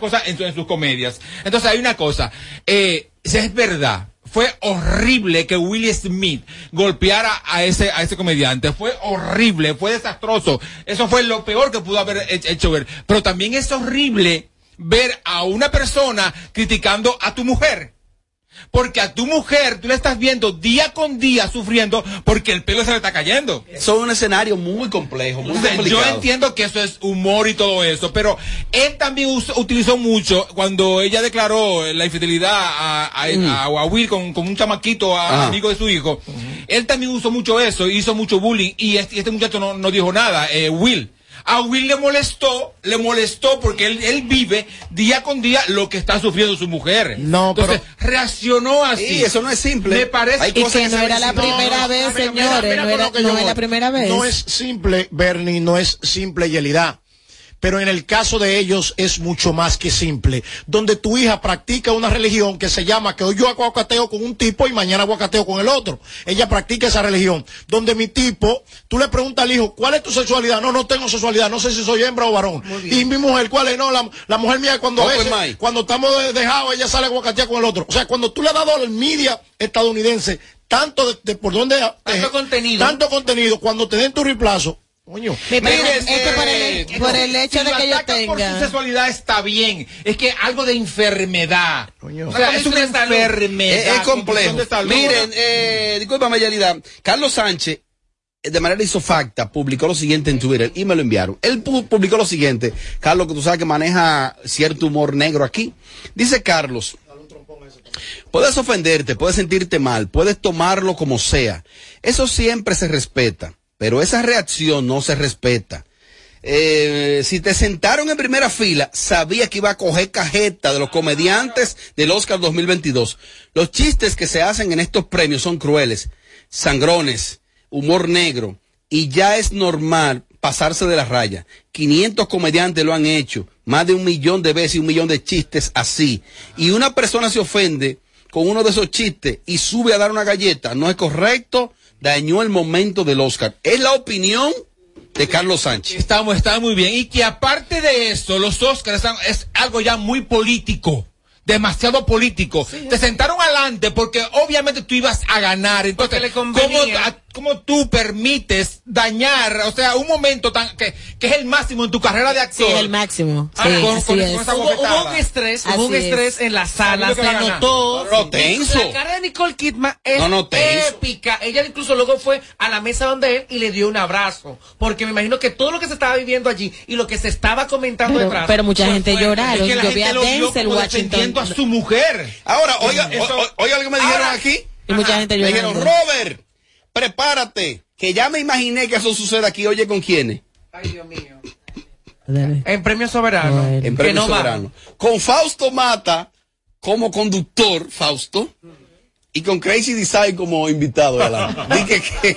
cosas en, sus comedias. Entonces hay una cosa, eh, si es verdad, fue horrible que Will Smith golpeara a ese, a ese comediante. Fue horrible, fue desastroso. Eso fue lo peor que pudo haber hecho ver. Pero también es horrible ver a una persona criticando a tu mujer. Porque a tu mujer tú le estás viendo día con día sufriendo porque el pelo se le está cayendo. Eso es un escenario muy complejo, muy complicado. Yo entiendo que eso es humor y todo eso, pero él también utilizó mucho cuando ella declaró la infidelidad a, a, Will con, un chamaquito, amigo de su hijo. Él también usó mucho eso, hizo mucho bullying y este, este muchacho no, no dijo nada, eh, Will a Will le molestó, le molestó porque él, él, vive día con día lo que está sufriendo su mujer. No, Entonces, reaccionó así. Sí, eso no es simple. Me parece y que, no era la primera vez, señores. no era, no es la primera vez. No es simple, Bernie, no es simple, Yelida pero en el caso de ellos es mucho más que simple. Donde tu hija practica una religión que se llama que hoy yo aguacateo con un tipo y mañana aguacateo con el otro. Ella practica esa religión. Donde mi tipo, tú le preguntas al hijo, ¿cuál es tu sexualidad? No, no tengo sexualidad, no sé si soy hembra o varón. Y mi mujer, ¿cuál es? No, la, mujer mía cuando cuando estamos dejados, ella sale a aguacatear con el otro. O sea, cuando tú le has dado al media estadounidense tanto de, por donde tanto contenido tanto contenido cuando te den tu reemplazo Coño. Miren, es por el, eh, por el hecho de que yo tenga. por su sexualidad está bien. Es que algo de enfermedad. Coño. O sea, es una enfermedad. Es, complejo. Miren, eh, discúlpame, Yalida. Carlos Sánchez, eh, de manera isofacta, publicó lo siguiente en Twitter y me lo enviaron. Él publicó lo siguiente. Carlos, que tú sabes que maneja cierto humor negro aquí. Dice Carlos. Puedes ofenderte, puedes sentirte mal, puedes tomarlo como sea. Eso siempre se respeta pero esa reacción no se respeta. Eh, si te sentaron en primera fila, sabía que iba a coger cajeta de los comediantes del Oscar 2022. Los chistes que se hacen en estos premios son crueles, sangrones, humor negro, y ya es normal pasarse de la raya. 500 comediantes lo han hecho, más de un millón de veces y un millón de chistes así. Y una persona se ofende con uno de esos chistes y sube a dar una galleta. No es correcto, dañó el momento del Oscar. Es la opinión de Carlos Sánchez. Estamos, está muy bien. Y que aparte de eso, los Oscars es algo ya muy político demasiado político. Te sentaron adelante porque obviamente tú ibas a ganar. Entonces, ¿cómo, ¿cómo, tú permites dañar, o sea, un momento tan que, que es el máximo en tu carrera de actor? Sí, el máximo. Ah, sí, hubo, un estrés, hubo un estrés en la sala, se notó. No, tenso. La cara de Nicole Kidman es épica. Ella incluso luego fue a la mesa donde él y le dio un abrazo. Porque me imagino que todo lo que se estaba viviendo allí y lo que se estaba comentando pero, detrás. Pero mucha gente lloraron. Yo vi a Denzel Washington a su mujer. Ahora, oiga, oiga lo que me dijeron aquí. Y mucha gente Me dijeron, Robert, prepárate, que ya me imaginé que eso suceda aquí. Oye, ¿con quiénes? Ay, Dios mío. En Premio Soberano. En Premio Soberano. Con Fausto Mata como conductor, Fausto, y con Crazy Design como invitado. Dije que...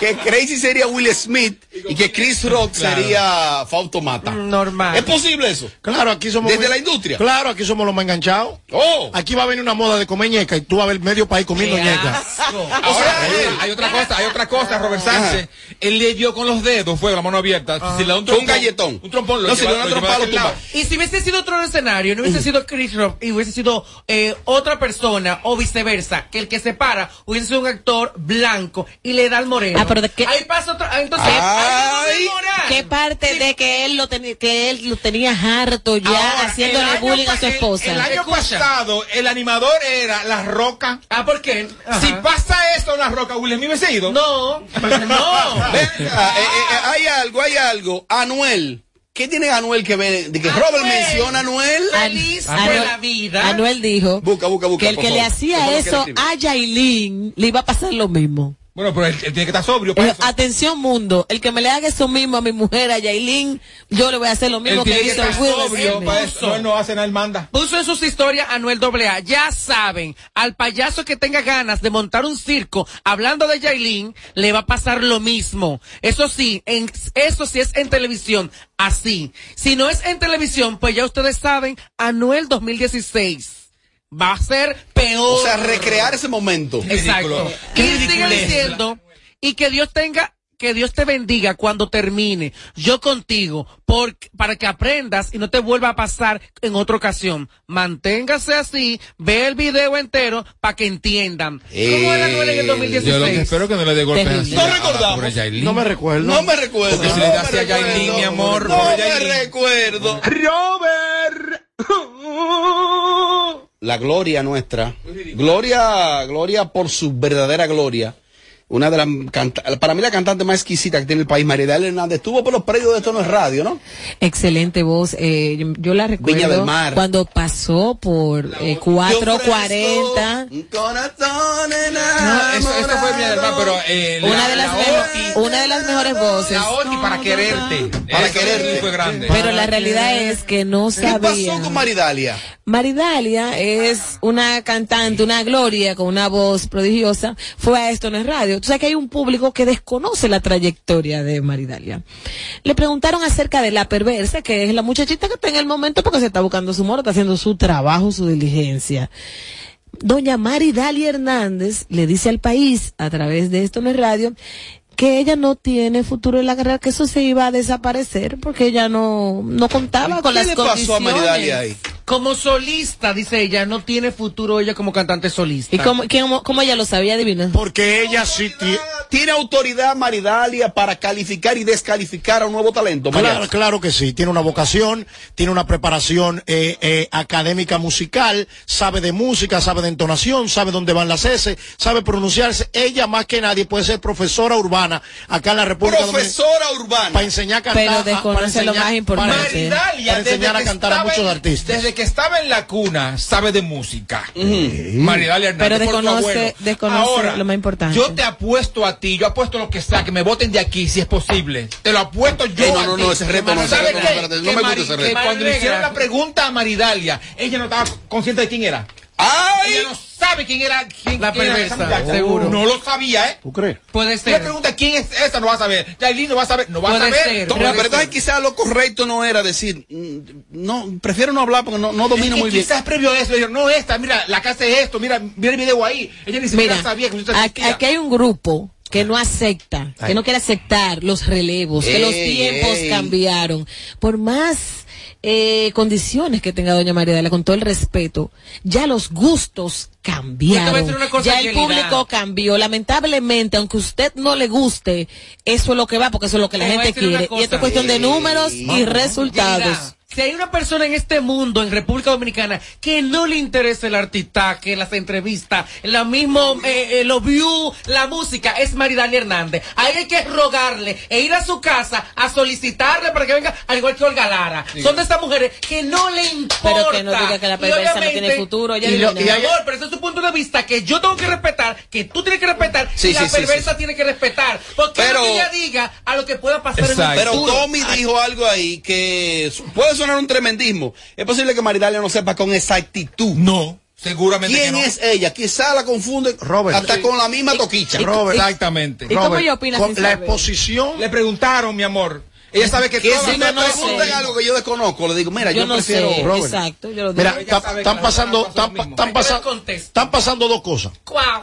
Que Crazy sería Will Smith y que Chris Rock sería Fausto Mata. Normal. ¿Es posible eso? Claro, aquí somos. Desde la industria. Claro, aquí somos los más enganchados. Oh. Aquí va a venir una moda de comer ñeca y tú vas a ver medio país comiendo ñeca. Ahora, hay otra cosa, hay otra cosa, Robert Sánchez. Él le dio con los dedos, fue la mano abierta. Si le da un, trompón, un galletón. Un trompón, lo no, si le da un trompón, Y si hubiese sido otro escenario, no hubiese sido Chris Rock y hubiese sido eh, otra persona o viceversa, que el que se para hubiese sido un actor blanco y le da el moreno. Ah, pero de qué. Ahí pasa otro. Ah, entonces, Ay, ¿qué parte de que él lo tenía, que él lo tenía harto ya haciéndole bullying a su esposa? El, año pasado, el animador era La Roca. Ah, ¿por qué? Si pasa esto La Roca, Will Smith hubiese ido. No, no. Eh, eh, eh, hay algo, hay algo. Anuel. ¿Qué tiene Anuel que ver? De que Robert menciona a Anuel. Feliz la vida. Anuel dijo busca, busca, busca, que el que le hacía eso a Yailin le iba a pasar lo mismo. Bueno, pero él, tiene que estar sobrio. Eh, atención, mundo. El que me le haga eso mismo a mi mujer, a Yailin, yo le voy a hacer lo mismo que, hizo el sobrio. Para eso, no hace nada, él manda. Puso en sus historias a Noel AA. Ya saben, al payaso que tenga ganas de montar un circo hablando de Yailin, le va a pasar lo mismo. Eso sí, en, eso sí es en televisión. Así. Si no es en televisión, pues ya ustedes saben, Anuel 2016 va a ser peor. O sea, recrear ese momento. Exacto. Y sigue diciendo, y que Dios tenga que Dios te bendiga cuando termine. Yo contigo, por, para que aprendas y no te vuelva a pasar en otra ocasión. Manténgase así, ve el video entero para que entiendan. ¿Cómo era Noel en el 2016? Yo lo que espero que no le dé golpe Terrible. así No recordamos. No me recuerdo. No me recuerdo. Porque si le das a Yailin, mi amor, No me Yailin. recuerdo. Robert. La gloria nuestra. Gloria, gloria por su verdadera gloria. Una de las para mí la cantante más exquisita que tiene el país, Maridal Hernández, estuvo por los predios de esto no es radio, ¿no? Excelente voz. Eh, yo, yo la Viña del recuerdo Mar. cuando pasó por eh, 440. Un corazón No, eso, eso fue mi hermano, pero eh, la- Una de las la mejo- Oti- una de las mejores voces. La Oti para quererte. Para Eso quererte. fue grande. Pero la realidad es que no ¿Qué sabía. pasó con Maridalia? Maridalia es una cantante, una gloria con una voz prodigiosa. Fue a esto en el radio. Tú sabes que hay un público que desconoce la trayectoria de Maridalia. Le preguntaron acerca de la perversa, que es la muchachita que está en el momento porque se está buscando su amor, está haciendo su trabajo, su diligencia. Doña Maridalia Hernández le dice al país, a través de esto en el radio, que ella no tiene futuro en la carrera, que eso se iba a desaparecer porque ella no, no contaba con ¿Qué las le pasó a condiciones. Maridalia ahí? Como solista, dice ella, no tiene futuro ella como cantante solista. ¿Y cómo, cómo, cómo ella lo sabía, Divina? Porque ella sí tiene. ¿Tiene autoridad Maridalia para calificar y descalificar a un nuevo talento? Claro, claro que sí. Tiene una vocación, tiene una preparación eh, eh, académica musical, sabe de música, sabe de entonación, sabe dónde van las S, sabe pronunciarse. Ella más que nadie puede ser profesora urbana acá en la República Dominicana Profesora urbana. para enseñar a cantar. Pero a- desconoce lo más importante. Maridalia, para enseñar a cantar a muchos artistas. Desde que estaba en la cuna, sabe de música. Maridalia Hernández. Pero desconoce- abuelo. desconoce Ahora, lo más importante. Yo te apuesto a ti, yo apuesto lo que sea, que me voten de aquí si es posible. Te lo apuesto yo. Eh, no, a no, ti. no, ese reto no, ese ¿Sabes reto no, me gusta ese reto. Cuando le hicieron la pregunta a Maridalia, ella no estaba consciente de quién era. ¡Ay! Ella no sabe quién era quién, La quién era perversa, esa muchacha. seguro. No lo sabía, ¿eh? ¿Tú crees? Puede Si le ser. pregunta quién es esa, no va a saber. Yailin no va a saber, no va a saber. ser, eso. pero entonces quizás lo correcto no era decir, mm, no, prefiero no hablar porque no, no domino Es que muy bien. Quizás previo a eso, le dijeron, no, esta, mira, la casa es esto, mira, mira el video ahí. Ella ni siquiera Mira, sabía que usted aquí, hay un grupo que no acepta, que no quiere aceptar los relevos, que los tiempos ey. cambiaron. Por más eh, condiciones que tenga doña María con todo el respeto, ya los gustos cambiaron. ya el público cambió. Lamentablemente, aunque usted no le guste, eso es lo que va, porque eso es lo que la gente quiere. Y esto es cuestión de números y resultados. Si hay una persona en este mundo, en República Dominicana, que no le interesa el artitaje, las entrevistas, la mismo, eh, eh, los views, la música, es Maridalia Hernández. Ahí hay que rogarle e ir a su casa a solicitarle para que venga, al igual que Olga Lara. Son de estas mujeres que no le importa. Pero que no diga que la perversa no tiene futuro, ya y lo- y amor, pero ese es su punto de vista que yo tengo que respetar, que tú tienes que respetar Sí, y la sí, sí, perversa sí. tiene que respetar. Porque Pero- lo que ella diga a lo que pueda pasar Exacto. en el Pero futuro. Tommy dijo algo ahí que puede sonar un tremendismo. Es posible que Maridalia no sepa con exactitud. No, seguramente ¿Quién que no. es ella? Quizá la confunde Robert. hasta con la misma toquicha. Robert, Exactamente. ¿Y cómo Robert, ella opina con sin la exposición Le preguntaron, mi amor. Ella sabe que Que todas si me no preguntan sé. algo que yo desconozco, le digo, mira, yo, yo no prefiero... sé, Robert. exacto, yo lo digo. Mira, están pasando, están, pasando, están pasando dos cosas.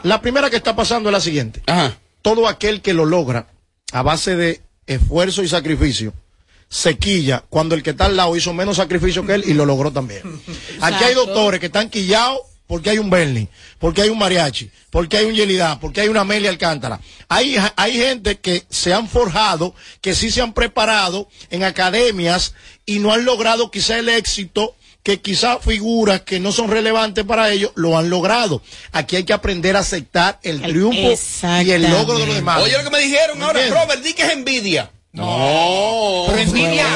La primera que está pasando es la siguiente. Ajá. Todo aquel que lo logra a base de esfuerzo y sacrificio se quilla cuando el que está al lado hizo menos sacrificio que él y lo logró también. Aquí hay doctores que están quillados porque hay un Bernie, porque hay un mariachi, porque hay un Yelida, porque hay una Amelia Alcántara. Hay, hay gente que se han forjado, que sí se han preparado en academias y no han logrado quizá el éxito que quizá figuras que no son relevantes para ellos lo han logrado. Aquí hay que aprender a aceptar el triunfo y el logro de los demás. Oye, lo que me dijeron ahora. Robert, di que es envidia. No. Pero envidia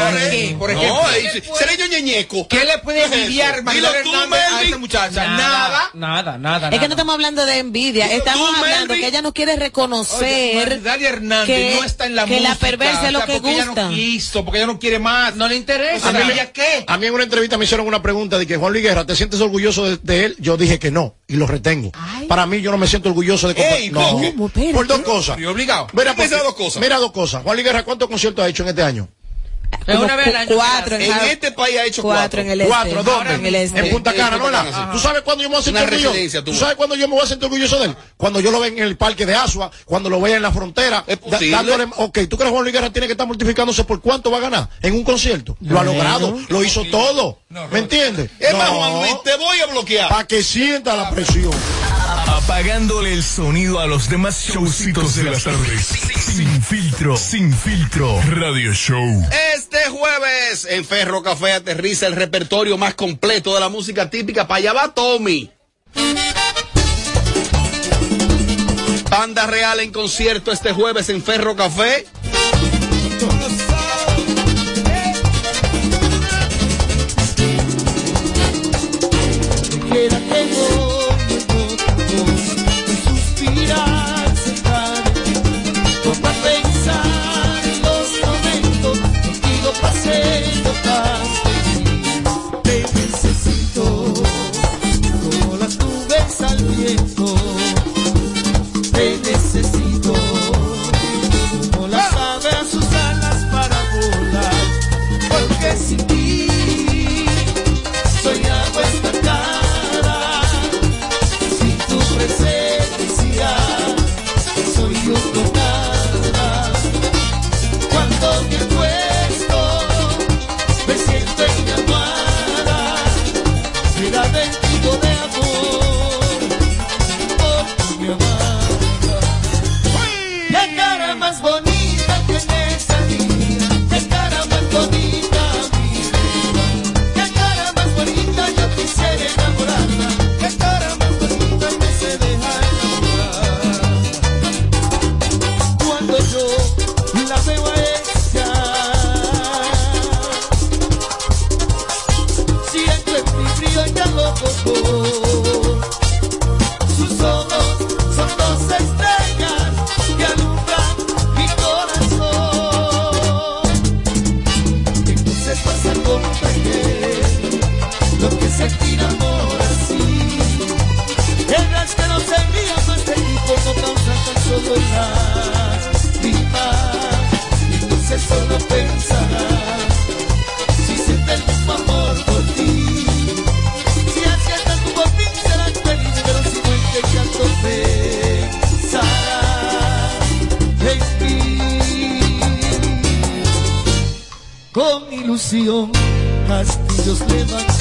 por ejemplo. No, seré yo ñeñeco. ¿Qué le puede ¿Qué es envidiar Dilo tú, Hernández a esa muchacha? Nada, Nada. nada, nada. Es que no estamos hablando de envidia, Dilo estamos tú, hablando Melvin. que ella no quiere Oye, reconocer Maridalia Hernández que, no está en la que música. la perversa es lo o sea, que porque ella gusta. no quiso, porque ella no quiere más. No le interesa. O sea, A mí, ¿ella qué? a mí en una entrevista me hicieron una pregunta de que Juan Luis Guerra, ¿te sientes orgulloso de, de él? Yo dije que no, y lo retengo. Ay. Para mí yo no me siento orgulloso de Ey, no, ¿por dos cosas. Y obligado. Mira, ¿Qué piensa porque- de dos cosas? Mira dos cosas. Juan Luis Guerra, ¿cuántos conciertos ha hecho en este año? como una vez al año cuatro En este país ha hecho cuatro cuatro. en el este. Cuatro, ¿dónde? En el este. En Punta Cana, ¿no? ¿Tú sabes cuándo yo me voy a sentir orgulloso? ¿Tú sabes cuándo yo me voy a sentir orgulloso de él? Cuando yo lo vea en el parque de Asua, cuando lo vea en la frontera. Es dándole- ok, ¿tú crees que Juan Luis Guerra tiene que estar multiplicándose por cuánto va a ganar en un concierto? Lo ha logrado, lo hizo todo. ¿Me entiendes? Es más, Juan Luis, te voy a bloquear. Para que sienta la presión. Apagándole el sonido a los demás showcitos de las tardes. Sin filtro, sin filtro. Radio Show. Este jueves en Ferro Café aterriza el repertorio más completo de la música típica. Para va Tommy. Banda Real en concierto este jueves en Ferro Café. Solo pensar si siente el mismo amor por ti. Si aciertas tú por serás feliz, pero si no en qué llanto pensarás en. Con ilusión castillos levanté,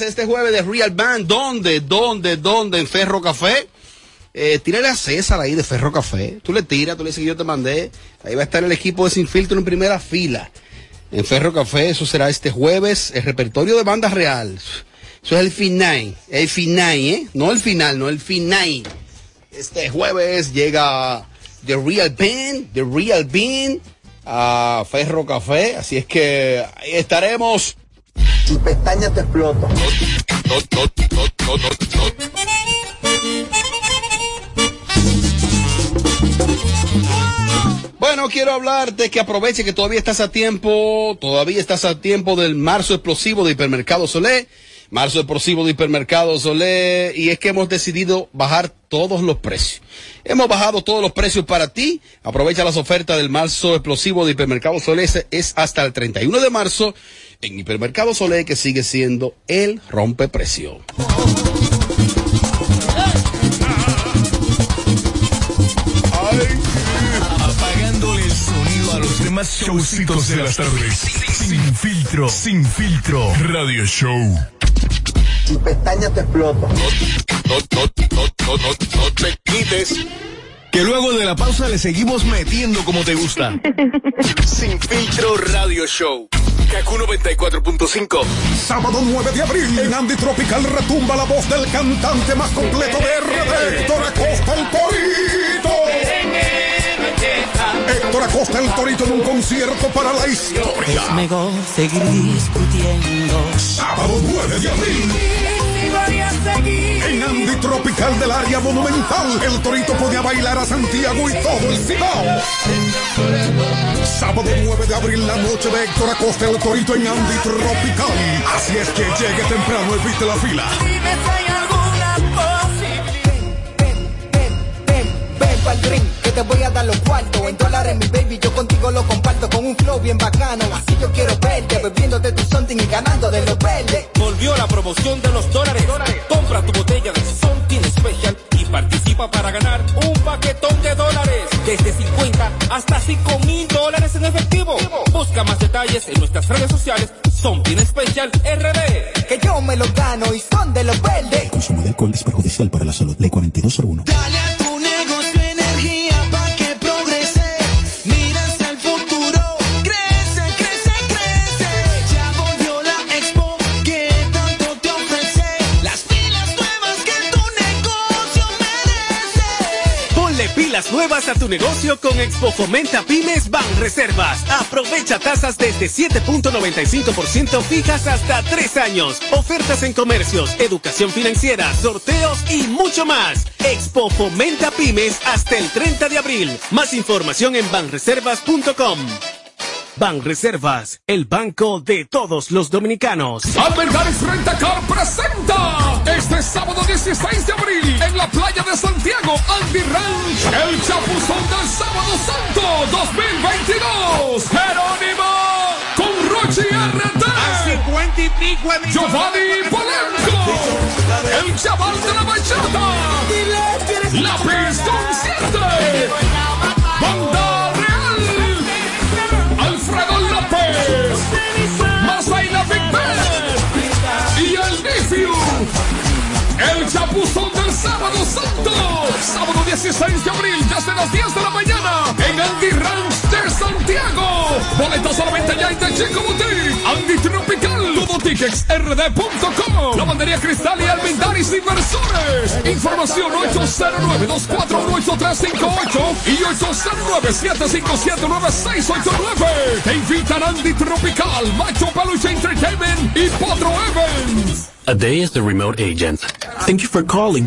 este jueves, de Real Band, ¿dónde? ¿Dónde? ¿Dónde? En Ferro Café. Eh, tírale a César ahí de Ferro Café. Tú le tiras, tú le dices que yo te mandé. Ahí va a estar el equipo de Sin Filtro en primera fila. En Ferro Café, eso será este jueves. El repertorio de banda real. Eso es el final. El final, ¿eh? No el final, no el final. Este jueves llega The Real Band, The Real Bean a Ferro Café. Así es que ahí estaremos. Tu pestaña te explota. Bueno, quiero hablarte que aproveche que todavía estás a tiempo, todavía estás a tiempo del marzo explosivo de Hipermercado Solé. Marzo explosivo de Hipermercado Solé. Y es que hemos decidido bajar todos los precios. Hemos bajado todos los precios para ti. Aprovecha las ofertas del marzo explosivo de Hipermercado Solé. Es hasta el 31 de marzo en Hipermercado Solé que sigue siendo el rompeprecio. Apagándole el sonido a los demás showcitos de las tardes. Sin filtro, sin filtro. Radio Show. Tu pestaña te explota. No, no, no, no, no, no te quites. Que luego de la pausa le seguimos metiendo como te gusta. Sin filtro Radio Show. Kaku 94.5. Sábado 9 de abril en Andy Tropical retumba la voz del cantante más completo de RD, Héctor Acosta el Torito. Héctor Acosta el Torito en un concierto para la historia. Es mejor seguir discutiendo. Sábado 9 de abril. En Tropical del área monumental, el Torito podía bailar a Santiago y todo el Cibao. Sábado 9 de abril, la noche de Héctor Acosta el Torito en Andy Tropical. Así es que llegue temprano, evite la fila. Ven pa'l ring, que te voy a dar los cuartos En dólares mi baby, yo contigo lo comparto Con un flow bien bacano, así yo quiero verte Bebiéndote tu something y ganando de los verdes Volvió la promoción de los dólares. Compra tu botella de Something Special y participa para ganar un paquetón de dólares. Desde 50 hasta 5 mil dólares en efectivo. Busca más detalles en nuestras redes sociales. Something Special RD. Que yo me lo gano y son de los verdes El consumo de alcohol es perjudicial para la salud. Ley 4201. Dale nuevas a tu negocio con Expo Fomenta Pymes Ban Reservas. Aprovecha tasas desde 7.95% fijas hasta 3 años. Ofertas en comercios, educación financiera, sorteos y mucho más. Expo Fomenta Pymes hasta el 30 de abril. Más información en banreservas.com. Banreservas, el banco de todos los dominicanos. Albergares Rentacar presenta este sábado 16 de abril en la playa de Santiago, Andy Ranch, el chapuzón del Sábado Santo 2022. Jerónimo con Rochi RT. cincuenta y pico Giovanni Polenco, el chaval de la bachata, la Pistón 7, Banda El chapuzón sábado santo. Sábado 16 de abril, desde las 10 de la mañana, en Andy Ranch de Santiago. Boletos solamente ya en The Chico Boutique. Andy Tropical. Todo tickets rd.com. Lavandería Cristal y Almendaris Inversores. Información 809-241-8358 y 809-757-9689. Te invitan Andy Tropical, Macho Peluche Entertainment y Potro Evans. A day as the remote agent. Thank you for calling.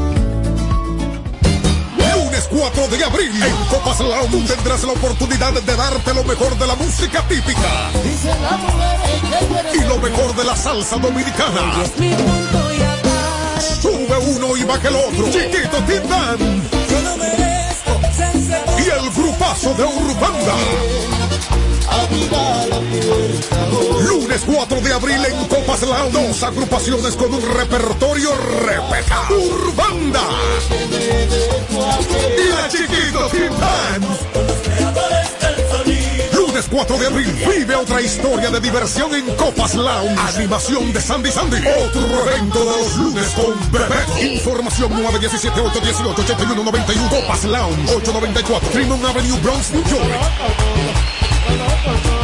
Lunes 4 de abril en Copas Lounge tendrás la oportunidad de darte lo mejor de la música típica y lo mejor de la salsa dominicana. Sube uno y baja el otro. Chiquito Tindán. Y el grupazo de Urbanda. Lunes 4 de abril en Copas Lounge. Dos agrupaciones con un repertorio repetado. Urbanda. Y la Chiquito. Lunes 4 de abril, vive otra historia de diversión en Copas Lounge. Animación de Sandy Sandy. Otro evento de los lunes con Bebeto. Información 917-818-8191. Copas Lounge 894 Fremont Avenue, Bronx, New York. Dale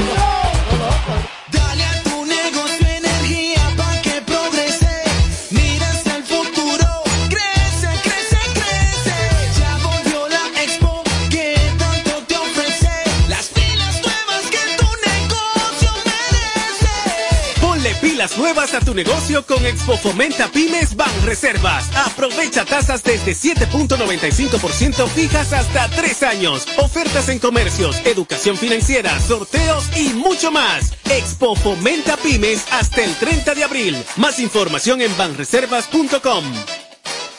Nuevas a tu negocio con Expo Fomenta Pymes Ban Reservas. Aprovecha tasas desde 7.95% fijas hasta 3 años. Ofertas en comercios, educación financiera, sorteos y mucho más. Expo Fomenta Pymes hasta el 30 de abril. Más información en banreservas.com.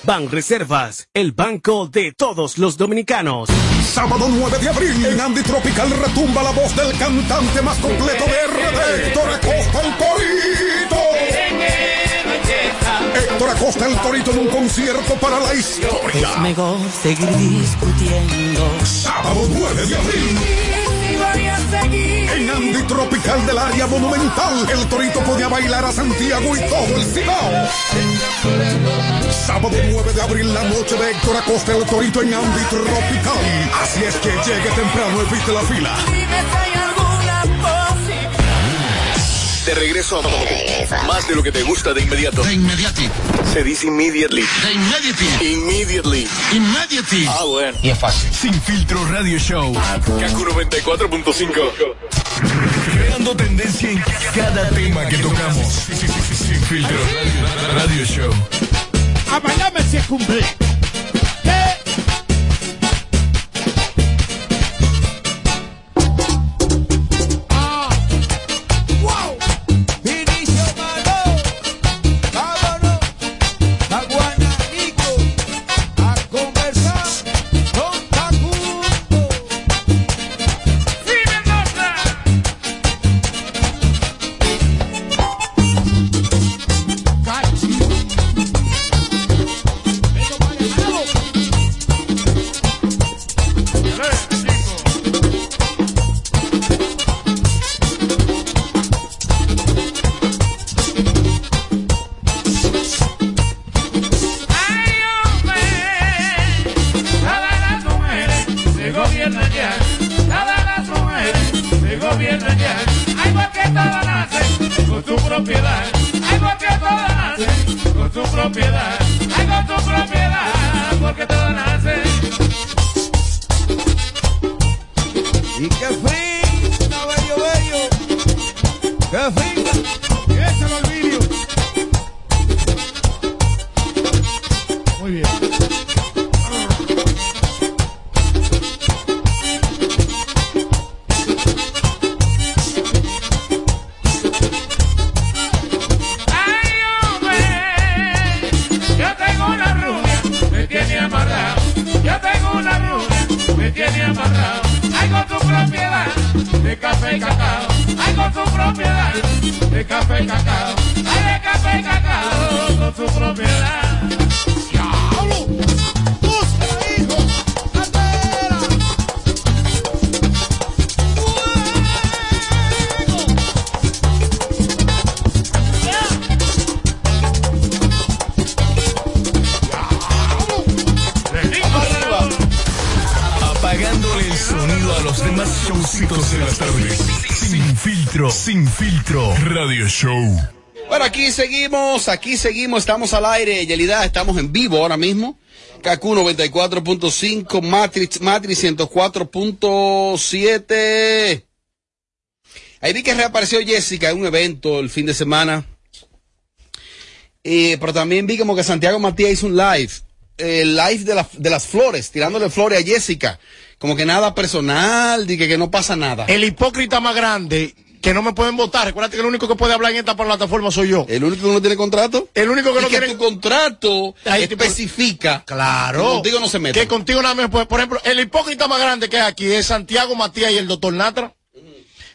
Banreservas, el banco de todos los dominicanos. Sábado 9 de abril en Andy Tropical retumba la voz del cantante más completo de RD, Héctor Acosta el. Héctor Acosta el Torito en un concierto para la historia. Es mejor seguir discutiendo. Sábado 9 de abril. En Andy Tropical del área monumental, el Torito podía bailar a Santiago y todo el Cibao. Sábado 9 de abril, la noche de Héctor Acosta el Torito en Andy Tropical. Así es que llegue temprano, evite la fila. De regreso a más de lo que te gusta de inmediato. De inmediati. Se dice immediately. De inmediati. Immediately. Immediately. Ah, bueno. Y es fácil. Sin filtro radio show. Kaku 94.5. Creando tendencia en cada tema que tocamos. Sin filtro radio, radio show. A si es cumple. Y que finga, bello, bello. Seguimos, aquí seguimos, estamos al aire, Yelida, estamos en vivo ahora mismo. Kaku 94.5, Matrix, Matrix 104.7. Ahí vi que reapareció Jessica en un evento el fin de semana. Eh, pero también vi como que Santiago Matías hizo un live. El live de, la- de las flores, tirándole flores a Jessica. Como que nada personal, que, que no pasa nada. El hipócrita más grande que no me pueden votar. Recuerda que el único que puede hablar en esta plataforma soy yo. ¿El único que no tiene contrato? El único que Y no que tiene tu contrato Ahí te- especifica. Claro. que contigo no se mete. Que contigo nada más, pues, por ejemplo, el hipócrita más grande que hay aquí es Santiago Matías y el doctor Natra.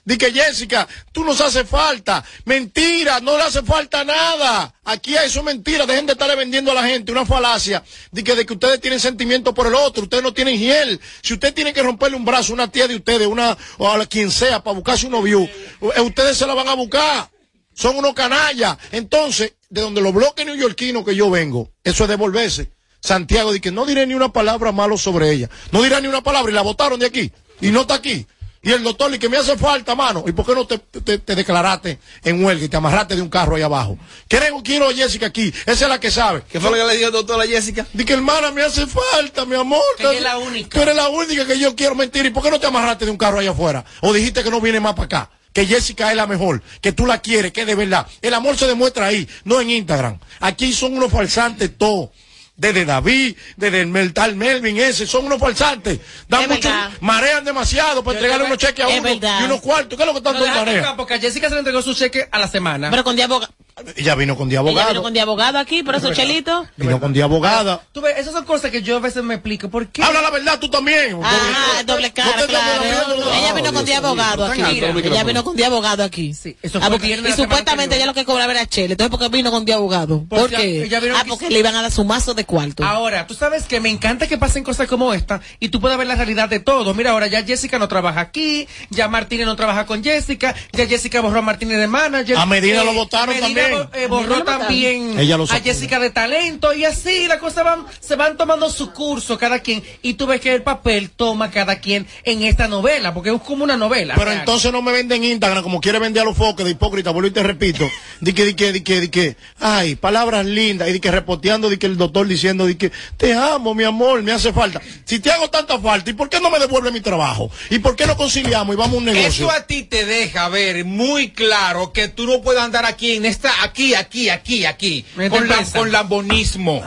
Di que Jessica, tú nos hace falta. Mentira, no le hace falta nada. Aquí eso es mentira. Dejen de estarle vendiendo a la gente una falacia. Que, de que ustedes tienen sentimiento por el otro. Ustedes no tienen hiel. Si usted tiene que romperle un brazo a una tía de ustedes, una, o a quien sea, para buscarse un novio, eh, ustedes se la van a buscar. Son unos canallas. Entonces, de donde los bloques neoyorquinos que yo vengo, eso es devolverse. Santiago dice que no diré ni una palabra malo sobre ella. No dirá ni una palabra y la votaron de aquí. Y no está aquí. Y el doctor dice que me hace falta, mano. ¿Y por qué no te, te- te declaraste en huelga y te amarraste de un carro ahí abajo? Quiero, quiero a Jessica aquí. Esa es la que sabe. ¿Qué fue lo que le dijo el doctor a Jessica? Dice que hermana me hace falta, mi amor. Que ella es la única. Tú eres la única que yo quiero mentir. ¿Y por qué no te amarraste de un carro allá afuera? O dijiste que no viene más para acá. Que Jessica es la mejor, que tú la quieres, que es de verdad. El amor se demuestra ahí, no en Instagram. Aquí son unos falsantes todos. Desde David, desde el Mel- tal Melvin ese, son unos falsantes. Dan mucho, marean demasiado para entregarle unos cheques a uno verdad. y unos cuartos. ¿Qué es lo que marean? acá, porque a Jessica se le entregó su cheque a la semana. Pero con de abogado. Ella vino con de Ella vino abogado. con de abogado aquí, por eso Chelito. Vino con de abogada. Tú ves, esas son cosas que yo a veces me explico. ¿Por qué? Habla la verdad tú también. Ah, doble cara, No claro. Ella vino con de abogado aquí. Ella vino con de abogado aquí. eso Ah, porque- y supuestamente ella lo que cobraba era chele. Entonces, ¿por qué vino con de abogado? ¿Por qué? Ah, porque le iban a dar su mazo de cuarto. Ahora, tú sabes que me encanta que pasen cosas como esta y tú puedes ver la realidad de todo. Mira, ahora ya Jessica no trabaja aquí, ya Martínez no trabaja con Jessica, ya Jessica borró a Martínez de manager. A Medina lo votaron Medina también. eh, borró también Ella lo a. Jessica de talento y así las cosas van, se van tomando su curso cada quien y tú ves que el papel toma cada quien en esta novela, porque es como una novela. Pero entonces no me venden Instagram como quiere vender a los foques de hipócrita, vuelvo y te repito. Di que, di que, di que, di que, ay, palabras lindas, y di que repoteando, di que el doctor diciendo, di que, te amo, mi amor, me hace falta. Si te hago tanta falta, ¿y por qué no me devuelve mi trabajo? ¿Y por qué no conciliamos y vamos a un negocio? Eso a ti te deja ver muy claro que tú no puedes andar aquí en esta, aquí, aquí, aquí, aquí, con, la, con lambonismo.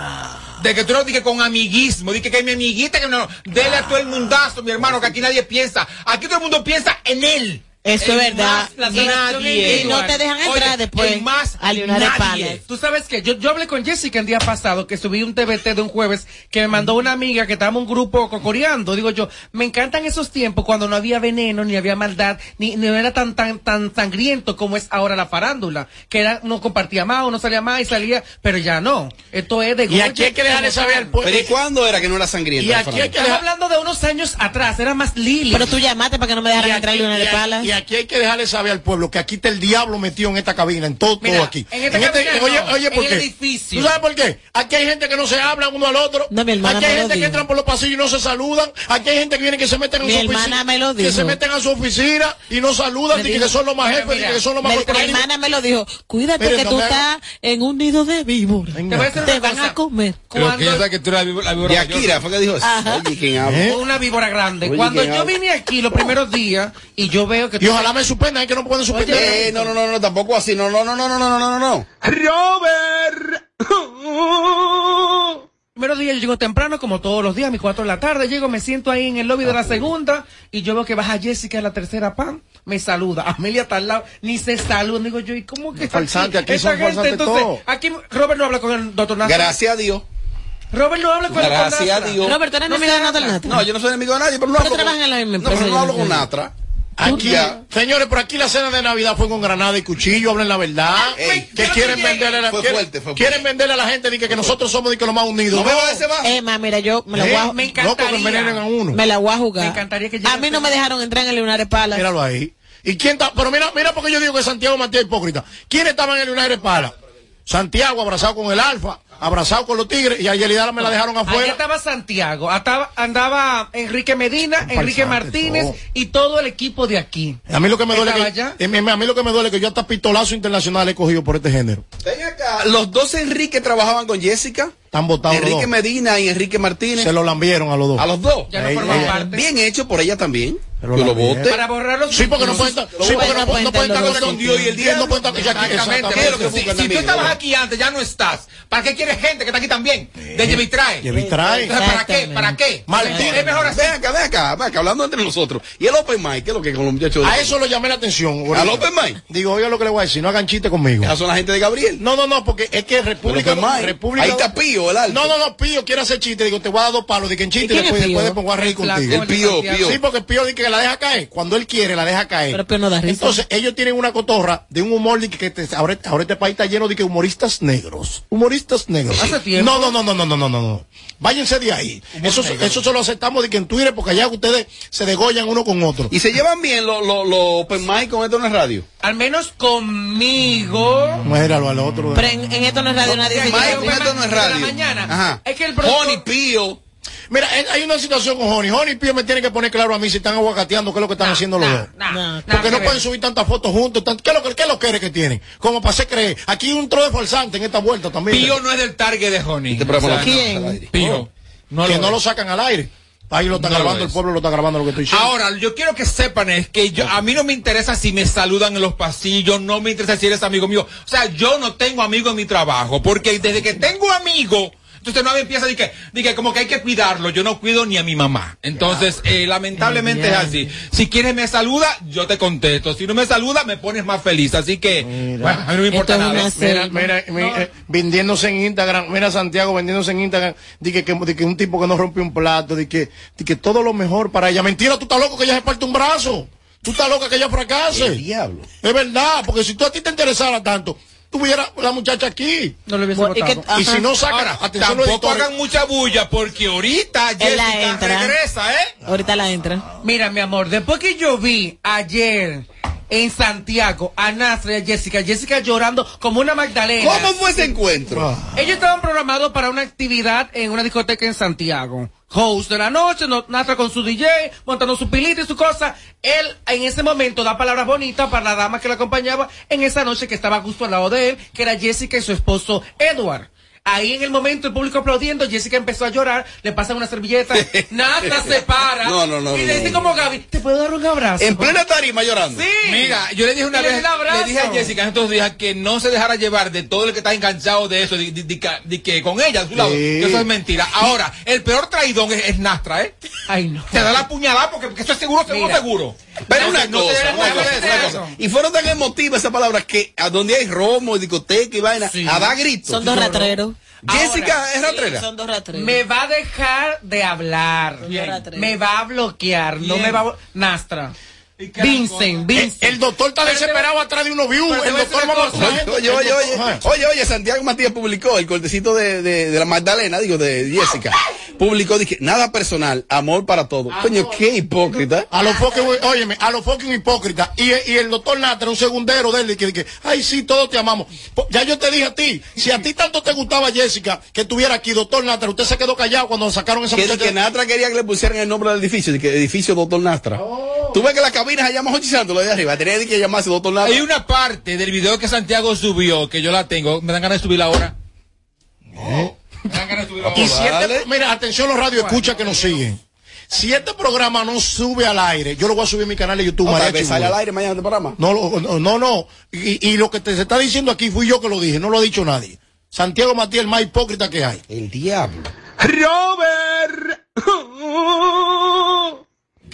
De que tú no digas con amiguismo, de que, mi amiguita, que no, dele a todo el mundazo, mi hermano, que aquí nadie piensa. Aquí todo el mundo piensa en él. Eso es verdad. más relación nadie. Y no te dejan entrar Oye, después más a Leonardo nadie. Tú sabes que yo, yo hablé con Jessica el día pasado, que subí un TBT de un jueves, que me mandó una amiga que estábamos un grupo cocoreando. Digo yo, me encantan esos tiempos cuando no había veneno, ni había maldad, ni, ni era tan, tan, tan sangriento como es ahora la farándula. Que era, uno compartía más, uno salía más y salía, pero ya no. Esto es de Y aquí hay que dejarle saber al pueblo. Pero ¿y cuándo era que no era sangriento? Y la aquí hay que dejar- hablando de unos años atrás, era más Lili. Pero tú llamaste para que no me dejaran y entrar y aquí- Palace. Y aquí hay que dejarle saber al pueblo que aquí está el diablo metido en esta cabina, en todo, Mira, todo aquí. en esta cabina oye, no, oye, ¿por en qué? ¿Tú sabes por qué? Aquí hay gente que no se habla uno al otro. No, mi hermana aquí hay me lo gente que entran por los pasillos y no se saludan. Aquí hay gente que viene que se meten en Mi su hermana oficina. me lo Que dijo. se meten a su oficina y no saludan, y que son los más jefes, y que son los más Mi, hermana me lo dijo. Cuídate que no tú estás en un nido de víboras. Te van a comer. Creo que ella sabe que tú eres la víbora- Y. Akira fue que dijo. Una víbora grande. Cuando ¿quién yo vine aquí los primeros días y yo veo que Y ojalá me suspendan, es que no pueden suspender. Eh, no, no, no, no, tampoco así. No, no, no, no, no, no, no, no, no. Robert. Primeros días yo llego temprano, como todos los días, a mis 4 de la tarde, llego, me siento ahí en el lobby de la segunda y yo veo que baja Jessica en la tercera pan, me saluda, Amelia está al lado, ni se saluda, digo yo, ¿y cómo que está Falsante, aquí esta son falsantes Entonces, todos. aquí Robert no habla con el doctor Natra. Gracias a Dios. Robert no habla con el doctor Gracias a Natra. Dios. Robert, ¿tú eres enemigo de Nata? No, yo no soy enemigo de nadie, pero no Pero hablo con, en la misma no, pero no hablo no con. Natra. Aquí, Ya. señores, por aquí la cena de Navidad fue con granada y cuchillo, hablen la verdad. Ey, que quieren no venderle a la, Fue quieren, fuerte, fue quieren fuerte. venderle a la gente de que, que nosotros somos de que los más unidos. No me va a ese bajo. Emma, mira, yo me la Eh, voy a, me encantaría. a uno. me la voy a jugar. Me encantaría que a mí no me dejaron entrar en el Leonardo Palace. Míralo ahí. ¿Y quién está? Pero mira, mira porque yo digo que Santiago Matías es hipócrita. ¿Quién estaba en el United Pala? Santiago abrazado con el Alfa, abrazado con los Tigres y a Yelida me la dejaron Allá afuera. estaba Santiago, ataba- andaba Enrique Medina, Enrique Martínez todo. y todo el equipo de aquí. A mí lo que me duele ¿Estaba que, allá? eh, a mí lo que me duele es que yo hasta pistolazo internacional he cogido por este género. Ven acá, los dos Enrique trabajaban con Jessica. Están votados los Enrique dos. Medina y Enrique Martínez. Se lo lambieron a los dos. A los dos. Ya no Ella- forman ella- parte. Bien hecho por ella también. Se lo Que lo vote. Para borrar los Sí, porque no pueden estar, sí, porque no, no pueden estar con Dios y el diablo. No pueden estar aquí. Exactamente. Exactamente. Si, si tú estabas aquí antes, ya no estás. ¿Para qué quieres gente que está aquí también? De. Llevitrae. Entonces, ¿Para qué? ¿Para qué? Martín. Es mejor así. Ven acá, ven acá, ven acá, hablando entre nosotros. ¿Y el Open Mic? ¿Qué es lo que con los muchachos? A eso lo llamé la atención. ahorita. ¿Al Open Mic? Digo, oiga lo que le voy a decir, no hagan chiste conmigo. Esas son la gente de Gabriel. No, no, no, porque es que República, Pero. República Ahí está Pío, el alto. No, no, no, Pío quiere hacer chiste. Digo, te voy a dar dos palos. Digo, en chiste ¿Y quién después, después me pongo a reír contigo. El Pío. Pío. Sí, porque Pío dice que la deja caer. Cuando él quiere, la deja caer. Pero que no da risa. Entonces, ellos tienen una cotorra de un humor que ahora, este país está lleno de que humoristas negros. Humoristas negros. Hace. No, no, no, no, no, no, no, no. Váyanse de ahí. Eso, se lo aceptamos de que en Twitter, porque allá ustedes se degollan uno con otro. ¿Y se llevan bien los lo, lo open mic con esto en la radio? Al menos conmigo. Mm, al otro. Pero en, esto no es radio nadie se lleva. En esto no es radio. Mañana. Ajá. Es que el productor... Pony Pío. Mira, eh, hay una situación con Honey. Honey y Pío me tienen que poner claro a mí si están aguacateando qué es lo que están haciendo los dos. Nah, Porque que no ver. pueden subir tantas fotos juntos. tan- ¿Qué es lo que, qué es lo que, que tienen? Como para hacer creer. Aquí hay un tro de forzante en esta vuelta también. Pío no es del target de Honey. Este O sea, ¿Quién? Pío. No que lo no lo sacan al aire. Ahí lo está No lo grabando, es. el pueblo lo está grabando lo que estoy diciendo. Ahora, yo quiero que sepan es que yo, a mí no me interesa si me saludan en los pasillos, no me interesa si eres amigo mío. O sea, yo no tengo amigos en mi trabajo, porque desde que tengo amigos, entonces no me empieza de que, de que como que hay que cuidarlo. Yo no cuido ni a mi mamá. Entonces, eh, lamentablemente es así. Si quieres me saluda, yo te contesto. Si no me saluda, me pones más feliz. Así que, bueno, a mí no me importa nada. Mira, mira, mira, eh, vendiéndose en Instagram, mira Santiago vendiéndose en Instagram, de que, que, de que un tipo que no rompe un plato, de que, de que todo lo mejor para ella. Mentira, tú estás loco que ella se parte un brazo. Tú estás loca que ella fracase. El diablo. Es verdad, porque si tú a ti te interesara tanto, tuviera la muchacha aquí. No le hubiese Bueno, y votado. que- Y si no saca, Ahora, atención tampoco hagan mucha bulla, porque ahorita Jessica entra. regresa, ¿eh? Ahorita la entra. Mira, mi amor, después que yo vi ayer en Santiago a Nasra y a Jessica, Jessica llorando como una Magdalena. ¿Cómo fue ese encuentro? Ah. Ellos estaban programados para una actividad en una discoteca en Santiago. Host de la noche, no- Nasra con su DJ, montando su pilita y su cosa. Él en ese momento da palabras bonitas para la dama que lo acompañaba en esa noche que estaba justo al lado de él, que era Jessica y su esposo Edward. Ahí en el momento el público aplaudiendo, Jessica empezó a llorar, le pasan una servilleta, Nasra se para No, no, no, y le dice no. como Gaby, ¿te puedo dar un abrazo? En plena tarima llorando. Sí. Mira, yo le dije una vez, di el abrazo. le dije a Jessica en estos días que no se dejara llevar de todo el que está enganchado de eso, de, de- de que- de que con ella a su lado, Sí. eso es mentira. Ahora, el peor traidón es, es Nastra, ¿eh? Ay, no. Te da la puñalada porque, porque eso es seguro, seguro, Mira. seguro. Pero No una cosa, una una. Y fueron tan emotivas esas palabras que a donde hay romo, discoteca y vaina, a dar gritos. Son dos ratreros. Jessica es ratrera. Son dos ratreros. Me va a dejar de hablar. Me va a bloquear. No me va a... Nastra. Vincent, El, Vincent. el doctor está desesperado atrás de unos views. El doctor a Oye, oye, oye, oye, oye, Santiago Matías publicó el cortecito de, de, de la Magdalena, digo, de Jessica. Publicó, dije, nada personal, amor para todos. Coño, qué hipócrita. A los fucking, óyeme, a los fucking hipócritas. Y, y el doctor Natra, un segundero de él, y que, que, ay, sí, todos te amamos. Ya yo te dije a ti, si a ti tanto te gustaba Jessica, que estuviera aquí, doctor Natra, usted se quedó callado cuando sacaron esa Que, muchacha. que Natra quería que le pusieran el nombre del edificio, que edificio Doctor Nastra. Tú ves que la cabina se llama Jochi Santos, lo de arriba, tenía que llamarse Doctor Nastra. Hay una parte del video que Santiago subió, que yo la tengo, me dan ganas de subirla ahora. Me dan ganas de subirla Y ahora. si este, mira, atención los radio escucha que nos siguen. Si este programa no sube al aire, yo lo voy a subir a mi canal de YouTube. No, vez sale al aire mañana este programa. No, lo- no, no, no. Y, y lo que te se está diciendo aquí fui yo que lo dije, no lo ha dicho nadie. Santiago Matías, el más hipócrita que hay. El diablo. Robert.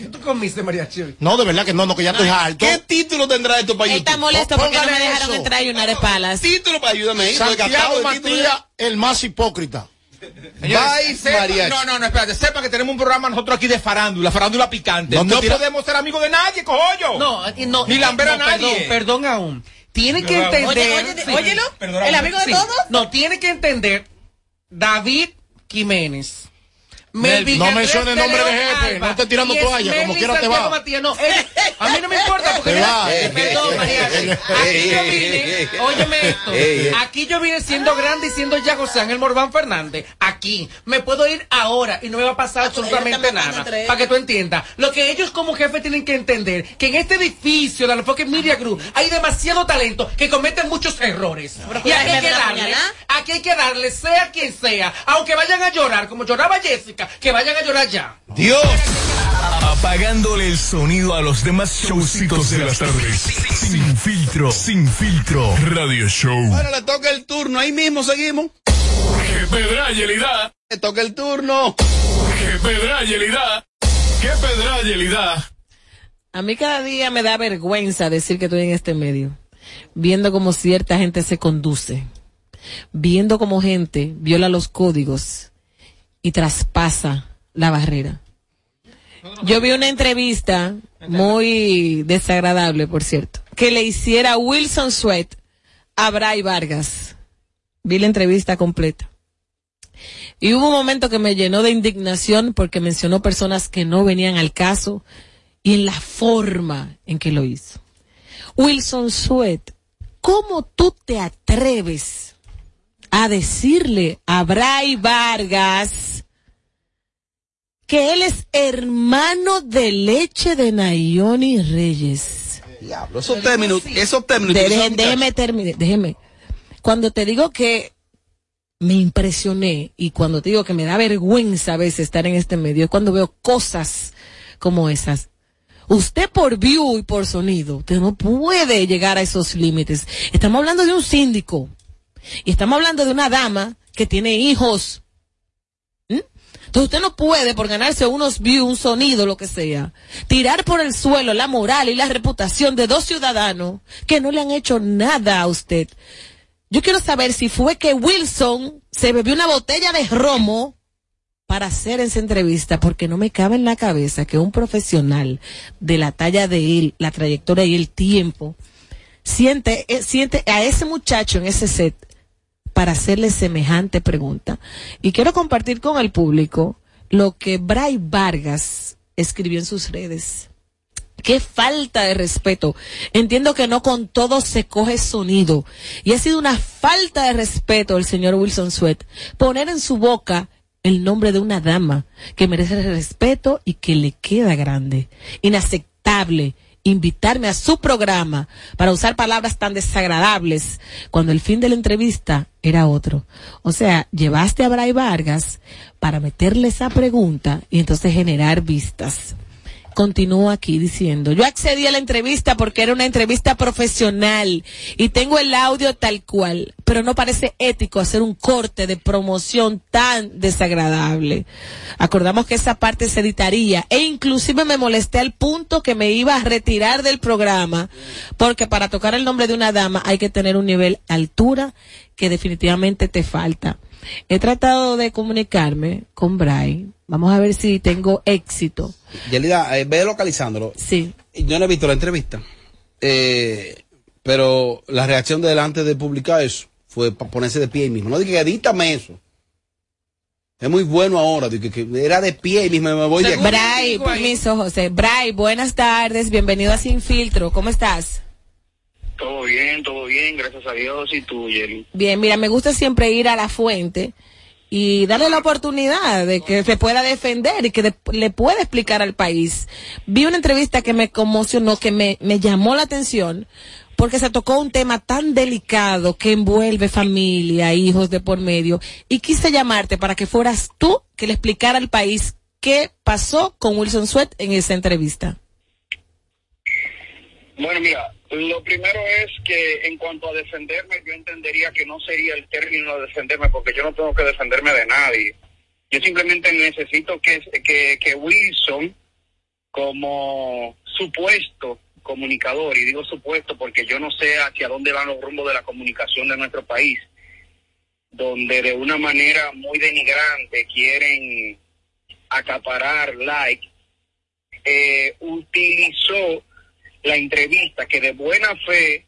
¿Qué tú comiste, María Chile? No, de verdad que no, no, que ya estoy alto. ¿Qué título tendrá esto para Él YouTube? está molesto porque no me Póngale dejaron eso. entrar y una de palas. Título para ayúdame ahí. porque Santiago acabo de título Matías, el más hipócrita. Señores, sepa- Mariachi. no, no, no, espérate, sepa que tenemos un programa nosotros aquí de farándula, farándula picante. No No, te tira- podemos ser amigos de nadie, cojollo. No, y no. Ni lamber a no, nadie. Perdón, perdón aún. Tiene que Perdón. entender. Oye, oye, óyelo, Perdón, el amigo de Sí. todos. No, tiene que entender David Jiménez. Melvin No menciones nombre de jefe, Alba. no estés tirando es toalla, como quiera te va. Matías, no, él- a mí no me importa porque Te eh, perdón, mariachi. Aquí yo vine, óyeme esto, aquí yo vine siendo grande y siendo ya José Ángel Morván Fernández, aquí, me puedo ir ahora y no me va a pasar absolutamente nada, para que tú entiendas, lo que ellos como jefe tienen que entender, que en este edificio de la Foque Media Group hay demasiado talento que cometen muchos errores, y aquí hay que darle, aquí hay que darle, sea quien sea, aunque vayan a llorar, como lloraba Jessica, que vayan a llorar ya. Dios. Apagándole el sonido a los demás showcitos de las tardes. Sin filtro, sin filtro. Radio Show. Ahora le toca el turno, ahí mismo seguimos. Que pedra Yelida. Le toca el turno. Que pedra Yelida. Que pedra Yelida. A mí cada día me da vergüenza decir que estoy en este medio, viendo cómo cierta gente se conduce, viendo cómo gente viola los códigos y traspasa la barrera. Yo vi una entrevista muy desagradable, por cierto, que le hiciera Wilson Sweat a Bray Vargas. Vi la entrevista completa. Y hubo un momento que me llenó de indignación porque mencionó personas que no venían al caso y en la forma en que lo hizo. Wilson Sweat, ¿cómo tú te atreves a decirle a Bray Vargas que él es hermano de leche de Nayoni Reyes? Diablo, esos términos, esos términos. Déjeme terminar, déjeme. Cuando te digo que me impresioné y cuando te digo que me da vergüenza a veces estar en este medio, es cuando veo cosas como esas. Usted por view y por sonido, usted no puede llegar a esos límites. Estamos hablando de un síndico y estamos hablando de una dama que tiene hijos. Entonces usted no puede, por ganarse unos views, un sonido, lo que sea, tirar por el suelo la moral y la reputación de dos ciudadanos que no le han hecho nada a usted. Yo quiero saber si fue que Wilson se bebió una botella de romo para hacer esa entrevista, porque no me cabe en la cabeza que un profesional de la talla de él, la trayectoria y el tiempo, siente, eh, siente a ese muchacho en ese set para hacerle semejante pregunta. Y quiero compartir con el público lo que Bray Vargas escribió en sus redes. Qué falta de respeto. Entiendo que no con todo se coge sonido. Y ha sido una falta de respeto el señor Wilson Sweat poner en su boca el nombre de una dama que merece respeto y que le queda grande. Inaceptable invitarme a su programa para usar palabras tan desagradables cuando el fin de la entrevista era otro. O sea, llevaste a Bray Vargas para meterle esa pregunta y entonces generar vistas continúo aquí diciendo, yo accedí a la entrevista porque era una entrevista profesional y tengo el audio tal cual, pero no parece ético hacer un corte de promoción tan desagradable. Acordamos que esa parte se editaría e inclusive me molesté al punto que me iba a retirar del programa porque para tocar el nombre de una dama hay que tener un nivel altura que definitivamente te falta. He tratado de comunicarme con Bray. Vamos a ver si tengo éxito. Yelida, eh, ve localizándolo. Sí. Yo no he visto la entrevista. Eh, pero la reacción de delante de publicar eso fue para ponerse de pie ahí mismo. No dije, edítame eso. Es muy bueno ahora. dije que era de pie y mismo me voy de aquí. Bray, permiso, José. Bray, buenas tardes. Bienvenido a Sin Filtro. ¿Cómo estás? Todo bien, todo bien, gracias a Dios y tú, Yeli. Bien, mira, me gusta siempre ir a la fuente y darle la oportunidad de que se pueda defender y que le pueda explicar al país. Vi una entrevista que me conmocionó, que me, me llamó la atención, porque se tocó un tema tan delicado que envuelve familia, hijos de por medio, y quise llamarte para que fueras tú que le explicara al país qué pasó con Wilson Sweat en esa entrevista. Bueno, mira, lo primero es que en cuanto a defenderme, yo entendería que no sería el término de defenderme porque yo no tengo que defenderme de nadie. Yo simplemente necesito que, que, que Wilson, como supuesto comunicador, y digo supuesto porque yo no sé hacia dónde van los rumbos de la comunicación de nuestro país, donde de una manera muy denigrante quieren acaparar like, eh, utilizó la entrevista que de buena fe,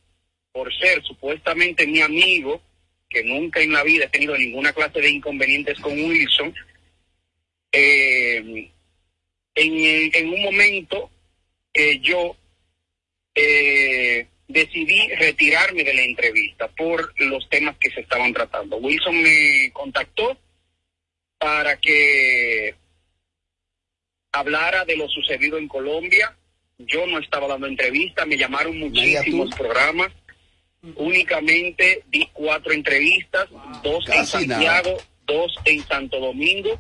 por ser supuestamente mi amigo, que nunca en la vida he tenido ninguna clase de inconvenientes con Wilson, eh, en, un momento que yo eh, decidí retirarme de la entrevista por los temas que se estaban tratando. Wilson me contactó para que hablara de lo sucedido en Colombia. Yo no estaba dando entrevistas, me llamaron muchísimos programas. Únicamente di cuatro entrevistas, dos en Casi nada. Santiago, dos en Santo Domingo,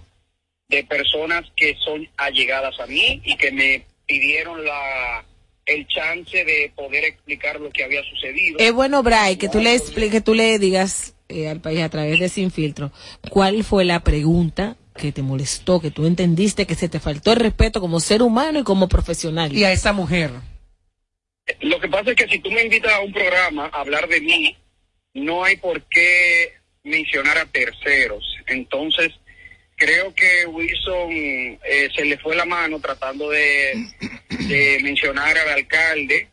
de personas que son allegadas a mí y que me pidieron la el chance de poder explicar lo que había sucedido. Es bueno, Bray, que tú le expliques, que tú le digas eh, al país a través de Sin Filtro, ¿cuál fue la pregunta que te molestó, que tú entendiste que se te faltó el respeto como ser humano y como profesional? Y a esa mujer. Lo que pasa es que si tú me invitas a un programa a hablar de mí, no hay por qué mencionar a terceros. Entonces, creo que Wilson eh, se le fue la mano tratando de, de mencionar al alcalde.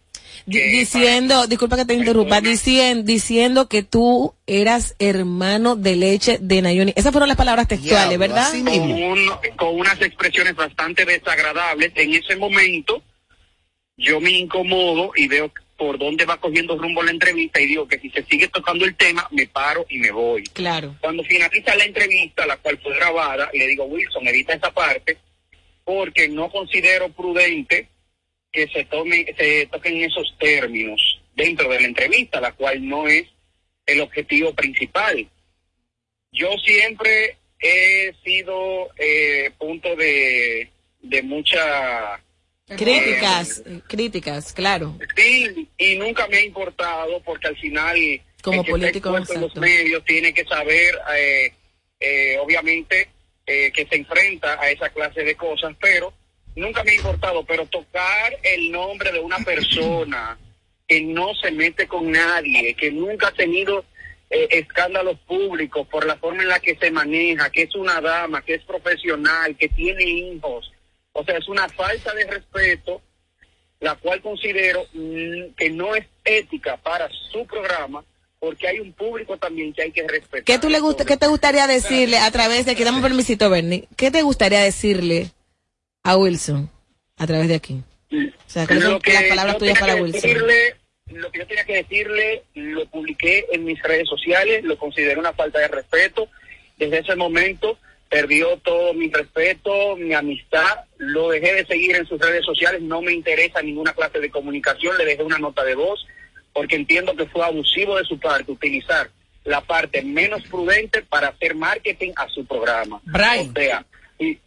Di- diciendo, disculpa que te interrumpa, diciendo, diciendo que tú eras hermano de leche de Nayoni. Esas fueron las palabras textuales, ¿verdad? Con, un- con unas expresiones bastante desagradables. En ese momento, yo me incomodo y veo por dónde va cogiendo rumbo la entrevista y digo que si se sigue tocando el tema, me paro y me voy. Claro. Cuando finaliza la entrevista, la cual fue grabada, le digo, Wilson, edita esa parte, porque no considero prudente que se tome, se toquen esos términos dentro de la entrevista, la cual no es el objetivo principal. Yo siempre he sido eh, punto de, de mucha Críticas, eh, críticas, claro. Sí, y nunca me ha importado porque al final Como el que político, está expuesto en los medios tiene que saber, eh, eh, obviamente, eh, que se enfrenta a esa clase de cosas, pero nunca me ha importado, pero tocar el nombre de una persona que no se mete con nadie, que nunca ha tenido eh, escándalos públicos por la forma en la que se maneja, que es una dama, que es profesional, que tiene hijos. O sea, es una falta de respeto la cual considero mm, que no es ética para su programa porque hay un público también que hay que respetar. ¿Qué tú le gusta, qué te gustaría decirle a través de aquí? Dame un permisito, Bernie. ¿Qué te gustaría decirle a Wilson a través de aquí? O sea, ¿cuáles son Lo que las palabras yo tuyas tenía para que Wilson? decirle, lo que yo tenía que decirle, lo publiqué en mis redes sociales, lo considero una falta de respeto. Desde ese momento perdió todo mi respeto, mi amistad, lo dejé de seguir en sus redes sociales, no me interesa ninguna clase de comunicación, le dejé una nota de voz, porque entiendo que fue abusivo de su parte utilizar la parte menos prudente para hacer marketing a su programa. Brian. O sea, y-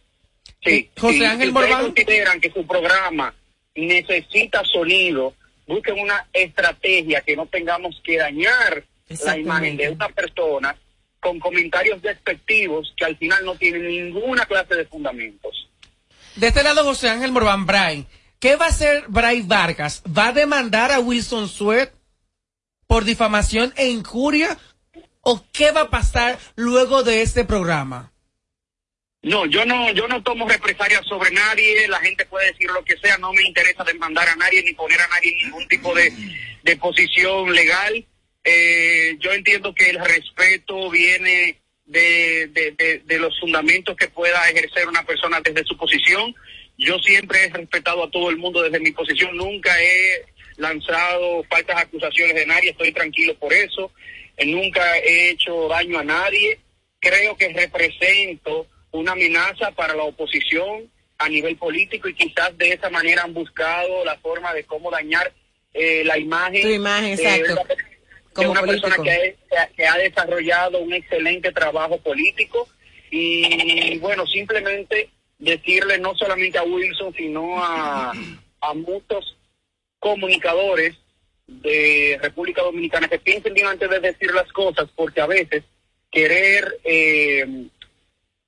sí, José si- Ángel si ustedes consideran que su programa necesita sonido, busquen una estrategia que no tengamos que dañar la imagen de una persona con comentarios despectivos que al final no tienen ninguna clase de fundamentos. De este lado, José Ángel Morván, Brian. ¿Qué va a hacer Brian Vargas? ¿Va a demandar a Wilson Sweat por difamación e injuria? ¿O qué va a pasar luego de este programa? No, yo no, yo no tomo represalias sobre nadie, la gente puede decir lo que sea, no me interesa demandar a nadie ni poner a nadie en ningún tipo de, de posición legal. Eh, yo entiendo que el respeto viene de, de, los fundamentos que pueda ejercer una persona desde su posición. Yo siempre he respetado a todo el mundo desde mi posición, nunca he lanzado faltas acusaciones de nadie, estoy tranquilo por eso, Eh, nunca he hecho daño a nadie, creo que represento una amenaza para la oposición a nivel político y quizás de esa manera han buscado la forma de cómo dañar eh, la imagen, Tu imagen, de exacto. una, de Como una persona político. que que ha desarrollado un excelente trabajo político y bueno, simplemente decirle no solamente a Wilson, sino a, a muchos comunicadores de República Dominicana que piensen bien antes de decir las cosas, porque a veces querer eh,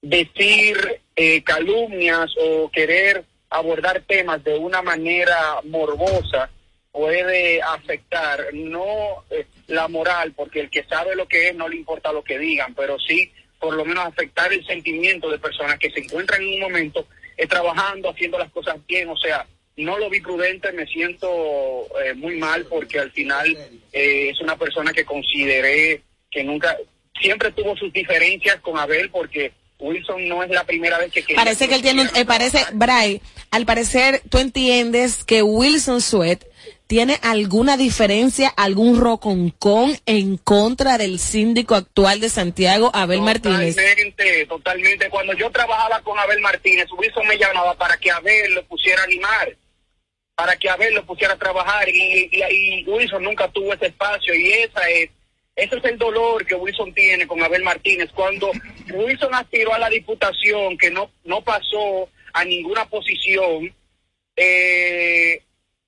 decir eh, calumnias o querer abordar temas de una manera morbosa puede afectar no eh, la moral, porque el que sabe lo que es no le importa lo que digan, pero sí por lo menos afectar el sentimiento de personas que se encuentran en un momento eh, trabajando, haciendo las cosas bien, o sea, no lo vi prudente, me siento eh, muy mal porque al final es una persona que consideré que nunca, siempre tuvo sus diferencias con Abel porque Wilson no es la primera vez que Parece que él tiene, un- eh, parece, Bray, al parecer tú entiendes que Wilson Sweat tiene alguna diferencia, algún roconcón en contra del síndico actual de Santiago, Abel Martínez. Totalmente, totalmente. Cuando yo trabajaba con Abel Martínez, Wilson me llamaba para que Abel lo pusiera a animar, para que Abel lo pusiera a trabajar y, y, y Wilson nunca tuvo ese espacio y esa es, ese es el dolor que Wilson tiene con Abel Martínez. Cuando Wilson aspiró a la diputación, que no, no pasó a ninguna posición, eh,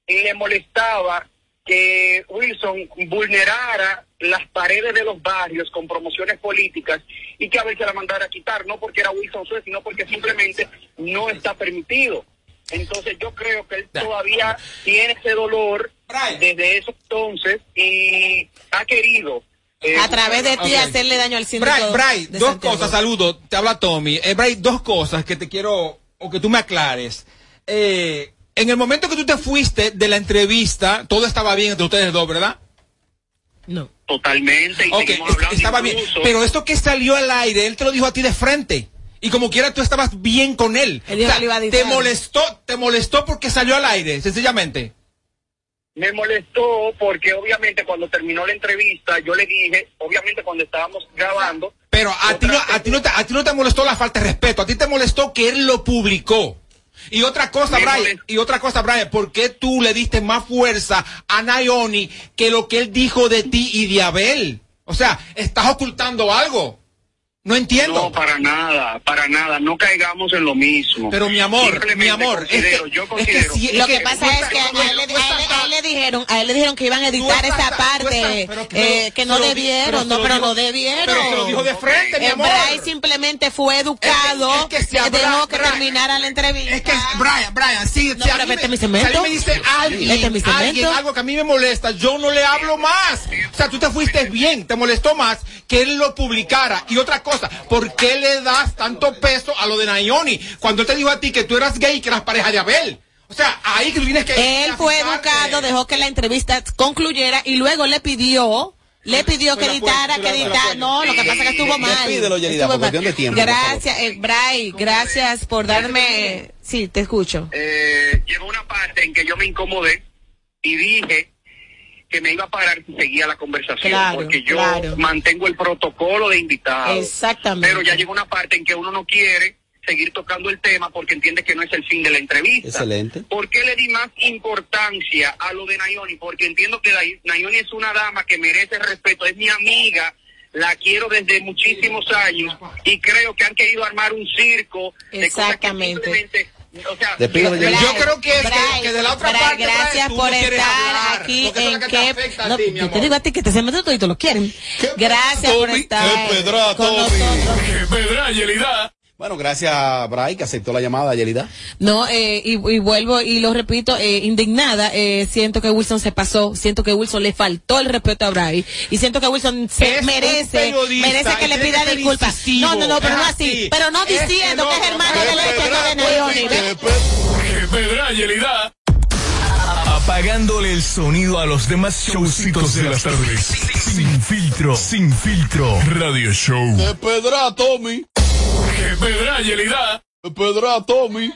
y le molestaba que Wilson vulnerara las paredes de los barrios con promociones políticas y que Abel se la mandara a quitar, no porque era Wilson Suez, sino porque simplemente no está permitido. Entonces yo creo que él todavía tiene ese dolor desde ese entonces y ha querido... eh, A través de ti hacerle daño al síndico. Bray, Bray, de dos Santiago. cosas, saludo, te habla Tommy. Eh, Bray, dos cosas que te quiero, o que tú me aclares. Eh, en el momento que tú te fuiste de la entrevista, todo estaba bien entre ustedes dos, ¿verdad? No. Totalmente. Y Ok, seguimos es- hablando estaba bien. Pero esto que salió al aire, él te lo dijo a ti de frente. Y como quiera tú estabas bien con él. Él O sea, te molestó, te molestó porque salió al aire, sencillamente. Me molestó porque obviamente cuando terminó la entrevista yo le dije, obviamente cuando estábamos grabando, Pero a ti, no, a, ti no te, a ti no te molestó la falta de respeto, a ti te molestó que él lo publicó. Y otra cosa, Me Brian, y otra cosa, Brian, ¿por qué tú le diste más fuerza a Nayoni que lo que él dijo de ti y de Abel? O sea, estás ocultando algo. No entiendo. no, para nada, para nada, no caigamos en lo mismo. Pero mi amor, mi amor, es considero, que- yo es que considero si- Lo que que pasa es que a él, le- a él- a él le dijeron, a él le dijeron que iban a editar esa parte, estás- que- eh, que no debieron, pero no, pero no debieron. pero te lo dijo de frente, mi Eh, amor. Bray simplemente fue educado, Es que- eh, dejó que terminara la entrevista. Es que, Brian, Brian, sí, No, si pero me- mi cemento. si alguien me dice alguien, mi alguien, algo que a mí me molesta, yo no le hablo más. O sea, tú te fuiste bien, te molestó más que él lo publicara. Y otra cosa, ¿por qué le das tanto peso a lo de Nayoni cuando él te dijo a ti que tú eras gay y que eras pareja de Abel? O sea, ahí que tú tienes que... Él fue educado, dejó que la entrevista concluyera y luego le pidió, le pidió que editara, que editara. No, lo que pasa es que estuvo mal. Por cuestión de tiempo. Gracias, eh, Bray, gracias por darme. Sí, te escucho. eh, llegó una parte en que yo me incomodé y dije que me iba a parar si seguía la conversación, Claro, porque yo claro. mantengo el protocolo de invitados. Exactamente. Pero ya llegó una parte en que uno no quiere seguir tocando el tema porque entiende que no es el fin de la entrevista. Excelente. ¿Por qué le di más importancia a lo de Nayoni? Porque entiendo que la- Nayoni es una dama que merece respeto, es mi amiga, la quiero desde muchísimos años y creo que han querido armar un circo de cosas que Exactamente. simplemente, o sea, yo- creo que, es que- de la otra parte, gracias tú por no estar hablar, aquí porque eso es en que te que afecta a no, ti, yo te digo a ti que te se meten todo y lo quieren. Gracias por estar Qué pedra, con nosotros. Bueno, gracias a Bray que aceptó la llamada, Yelida. No, eh, y, y vuelvo y lo repito, eh, indignada, eh, siento que Wilson se pasó, siento que Wilson le faltó el respeto a Bray y siento que Wilson se Es merece, merece que le pida que disculpas. incisivo. No, no, no, pero no así, así. pero no diciendo que es hermano de no de pedra, Yelida. Apagándole el sonido a los demás showcitos de las tardes. Sin filtro, sin filtro. Radio Show. ¡Qué pedra, Tommy! Que pedra, Yelida. ¡Qué pedra, Tommy!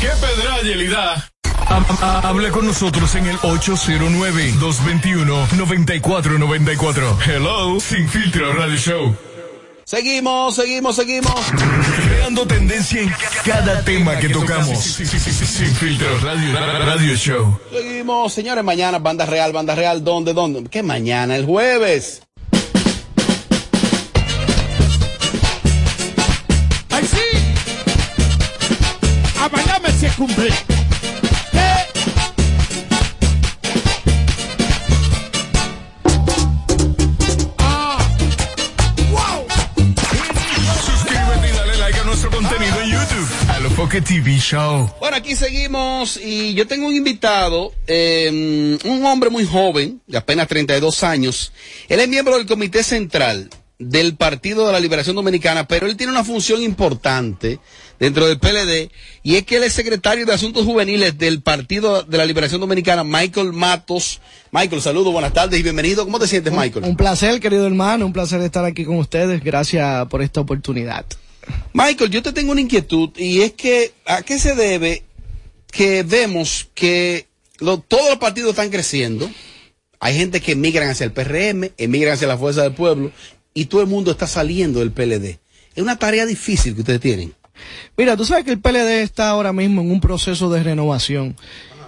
¿Qué pedra, Yelida? Ha- ha- Hable con nosotros en el 809-221-9494. Hello, Sin Filtro Radio Show. Seguimos, seguimos, seguimos. Creando tendencia en cada tema que tocamos. Sin Filtro Radio, Radio Show. Seguimos, señores. Mañana, Banda Real, Banda Real. ¿Dónde, dónde? ¿Qué mañana? El jueves. Foque TV Show. Bueno, aquí seguimos y yo tengo un invitado, eh, un hombre muy joven, de apenas 32 años. Él es miembro del Comité Central del Partido de la Liberación Dominicana, pero él tiene una función importante dentro del PLD y es que él es secretario de Asuntos Juveniles del Partido de la Liberación Dominicana, Michael Matos. Michael, saludos, buenas tardes y bienvenido. ¿Cómo te sientes, Michael? Un placer, querido hermano, un placer estar aquí con ustedes. Gracias por esta oportunidad. Michael, yo te tengo una inquietud y es que ¿a qué se debe que vemos que lo- todos los partidos están creciendo? Hay gente que emigran hacia el PRM, emigran hacia la Fuerza del Pueblo y todo el mundo está saliendo del PLD. Es una tarea difícil que ustedes tienen. Mira, tú sabes que el PLD está ahora mismo en un proceso de renovación.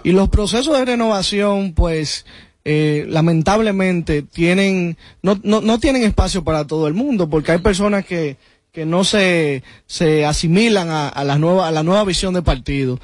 Y los procesos de renovación, pues, eh, lamentablemente tienen, no, no, no tienen espacio para todo el mundo, porque hay personas que, que no se, se asimilan a, la nueva, a la nueva visión de partido.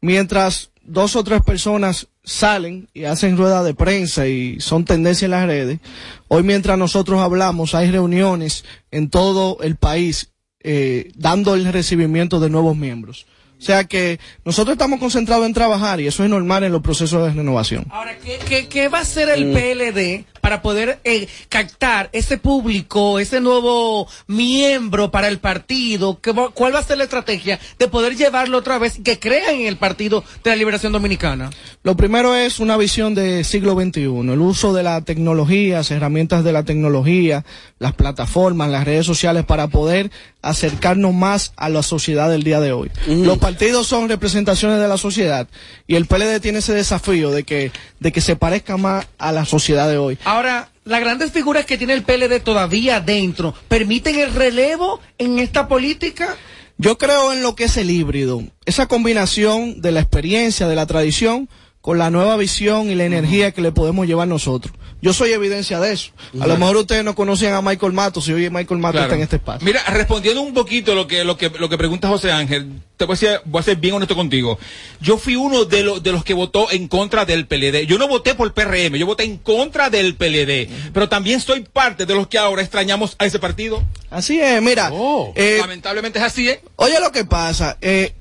Mientras dos o tres personas salen y hacen rueda de prensa y son tendencia en las redes, hoy mientras nosotros hablamos hay reuniones en todo el país eh, dando el recibimiento de nuevos miembros. O sea que nosotros estamos concentrados en trabajar y eso es normal en los procesos de renovación. Ahora, ¿qué, qué, qué va a hacer el Mm. PLD para poder eh, captar ese público, ese nuevo miembro para el partido? ¿Qué va- ¿Cuál va a ser la estrategia de poder llevarlo otra vez y que crean en el Partido de la Liberación Dominicana? Lo primero es una visión de siglo XXI, el uso de las tecnologías, herramientas de la tecnología, las plataformas, las redes sociales para poder acercarnos más a la sociedad del día de hoy. Los partidos son representaciones de la sociedad y el PLD tiene ese desafío de que, de que se parezca más a la sociedad de hoy. Ahora, las grandes figuras que tiene el PLD todavía dentro, ¿permiten el relevo en esta política? Yo creo en lo que es el híbrido, esa combinación de la experiencia, de la tradición, con la nueva visión y la energía que le podemos llevar nosotros. Yo soy evidencia de eso. A lo mejor ustedes no conocían a Michael Matos y hoy Michael Matos Claro. está en este espacio. Mira, respondiendo un poquito lo que, lo que, lo que pregunta José Ángel, te voy a, ser, voy a ser bien honesto contigo. Yo fui uno de, los de los que votó en contra del PLD. Yo no voté por PRM, yo voté en contra del PLD. Pero también soy parte de los que ahora extrañamos a ese partido. Así es, mira. eh, Lamentablemente es así, ¿eh? Oye lo que pasa, eh,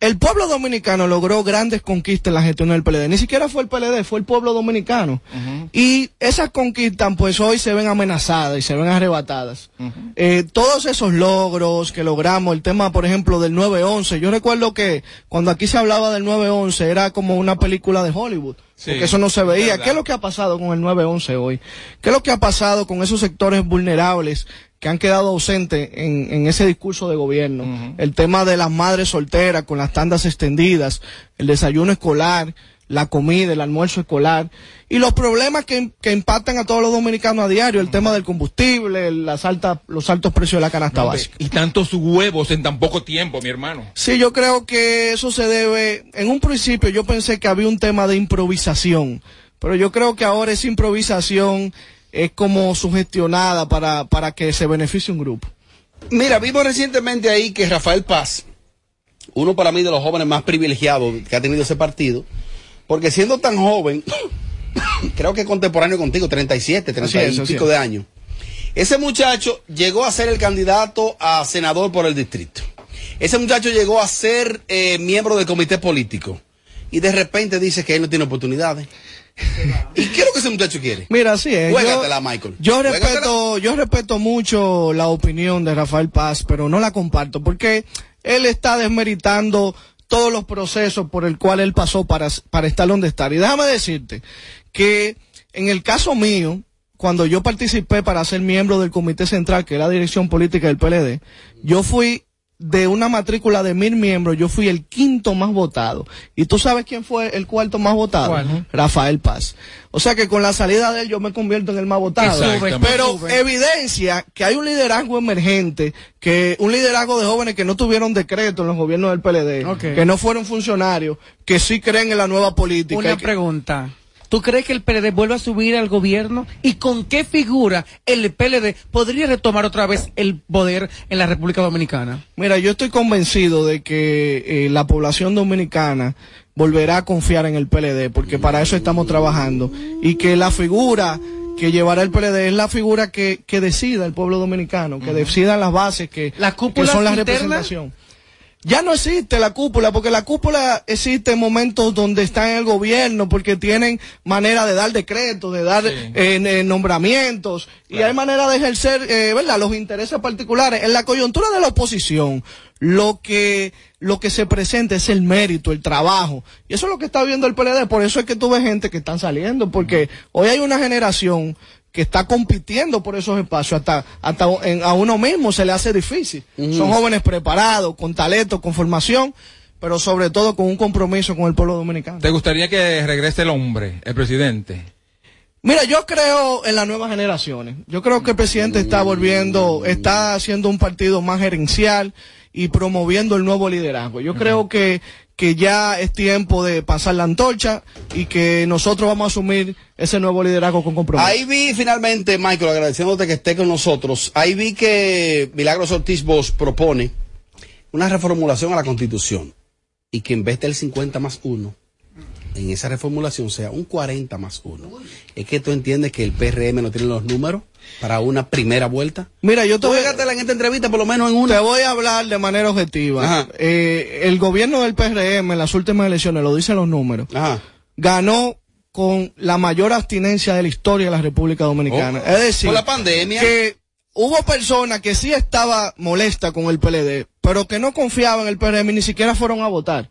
el pueblo dominicano logró grandes conquistas en la gestión del PLD. Ni siquiera fue el PLD, fue el pueblo dominicano. Y esas conquistas, pues hoy se ven amenazadas y se ven arrebatadas. Eh, todos esos logros que logramos, el tema, por ejemplo, del 9-11. Yo recuerdo que cuando aquí se hablaba del 9-11 era como una película de Hollywood. Sí, porque eso no se veía. ¿Qué es lo que ha pasado con el 9-11 hoy? ¿Qué es lo que ha pasado con esos sectores vulnerables que han quedado ausentes en, en ese discurso de gobierno? El tema de las madres solteras con las tandas extendidas, el desayuno escolar, la comida, el almuerzo escolar y los problemas que, que impactan a todos los dominicanos a diario, el tema del combustible, las altas, los altos precios de la canasta básica. Y tantos huevos en tan poco tiempo, mi hermano. Sí, yo creo que eso se debe, en un principio yo pensé que había un tema de improvisación, pero yo creo que ahora esa improvisación es como sugestionada para, para que se beneficie un grupo. Mira, vimos recientemente ahí que Rafael Paz, uno para mí de los jóvenes más privilegiados que ha tenido ese partido, porque siendo tan joven, creo que contemporáneo contigo, 37, 30 Así es, y así pico es. de años. Ese muchacho llegó a ser el candidato a senador por el distrito. Ese muchacho llegó a ser eh, miembro del comité político. Y de repente dice que él no tiene oportunidades. ¿Y qué es lo que ese muchacho quiere? Mira, así es. Juégatela, Michael. Yo Juégatela. respeto, yo respeto mucho la opinión de Rafael Paz, pero no la comparto porque él está desmeritando todos los procesos por el cual él pasó para, para estar donde está. Y déjame decirte que en el caso mío, cuando yo participé para ser miembro del Comité Central, que es la dirección política del PLD, yo fui de una matrícula de mil miembros, yo fui el quinto más votado. ¿Y tú sabes quién fue el cuarto más votado? Rafael Paz. O sea que con la salida de él yo me convierto en el más votado. Pero evidencia que hay un liderazgo emergente, que un liderazgo de jóvenes que no tuvieron decreto en los gobiernos del PLD, que no fueron funcionarios, que sí creen en la nueva política. Una que- pregunta. ¿Tú crees que el PLD vuelva a subir al gobierno? ¿Y con qué figura el PLD podría retomar otra vez el poder en la República Dominicana? Mira, yo estoy convencido de que eh, la población dominicana volverá a confiar en el PLD, porque para eso estamos trabajando. Y que la figura que llevará el PLD es la figura que, que decida el pueblo dominicano, que decidan las bases que, ¿La que son la representación. Ya no existe la cúpula, porque la cúpula existe en momentos donde está en el gobierno, porque tienen manera de dar decretos, de dar eh, eh, nombramientos, y hay manera de ejercer, eh, ¿verdad?, los intereses particulares. En la coyuntura de la oposición, lo que, lo que se presenta es el mérito, el trabajo. Y eso es lo que está viendo el PLD, por eso es que tuve gente que están saliendo, porque hoy hay una generación que está compitiendo por esos espacios, hasta, hasta en- a uno mismo se le hace difícil. Son jóvenes preparados, con talento, con formación, pero sobre todo con un compromiso con el pueblo dominicano. ¿Te gustaría que regrese el hombre, el presidente? Mira, yo creo en las nuevas generaciones. Yo creo que el presidente está volviendo, está haciendo un partido más gerencial y promoviendo el nuevo liderazgo. Yo creo que, que ya es tiempo de pasar la antorcha y que nosotros vamos a asumir ese nuevo liderazgo con compromiso. Ahí vi finalmente, Michael, agradeciéndote que esté con nosotros, ahí vi que Milagros Ortiz Bosch propone una reformulación a la Constitución y que en vez del 50 más 1, en esa reformulación sea un 40 más 1. Es que tú entiendes que el PRM no tiene los números para una primera vuelta. Mira, yo te voy, Juégatela en esta entrevista por lo menos en una. te voy a hablar de manera objetiva. Eh, el gobierno del PRM en las últimas elecciones, lo dicen los números, Ajá. ganó con la mayor abstinencia de la historia de la República Dominicana. Oh, es decir, por la pandemia. que hubo personas que sí estaba molesta con el PLD, pero que no confiaban en el PRM y ni siquiera fueron a votar.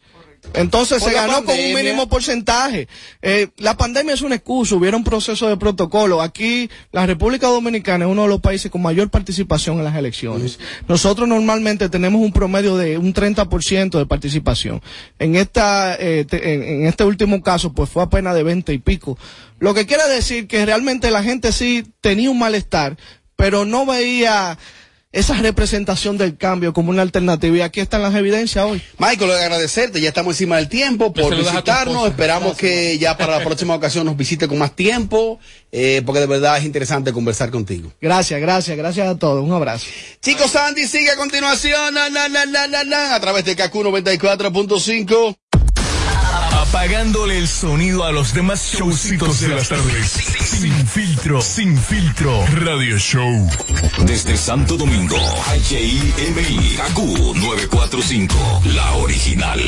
Entonces Por se ganó con un mínimo porcentaje. Eh, la pandemia es una excusa, hubiera un proceso de protocolo. Aquí la República Dominicana es uno de los países con mayor participación en las elecciones. Nosotros normalmente tenemos un promedio de un 30% de participación. En esta, eh, te- en, en este último caso, pues fue apenas de 20 y pico. Lo que quiere decir que realmente la gente sí tenía un malestar, pero no veía esa representación del cambio como una alternativa. Y aquí están las evidencias hoy. Michael, agradecerte, ya estamos encima del tiempo por visitarnos, esperamos que ya para la próxima ocasión nos visite con más tiempo, eh, porque de verdad es interesante conversar contigo. Gracias, gracias, gracias a todos. Un abrazo. Chicos, Sandy sigue a continuación na, na, na, na, na, na, a través de KQ 94.5. Apagándole el sonido a los demás showcitos de las tardes. Sin filtro, sin filtro. Radio Show. Desde Santo Domingo, HIMI, KQ 945, la original.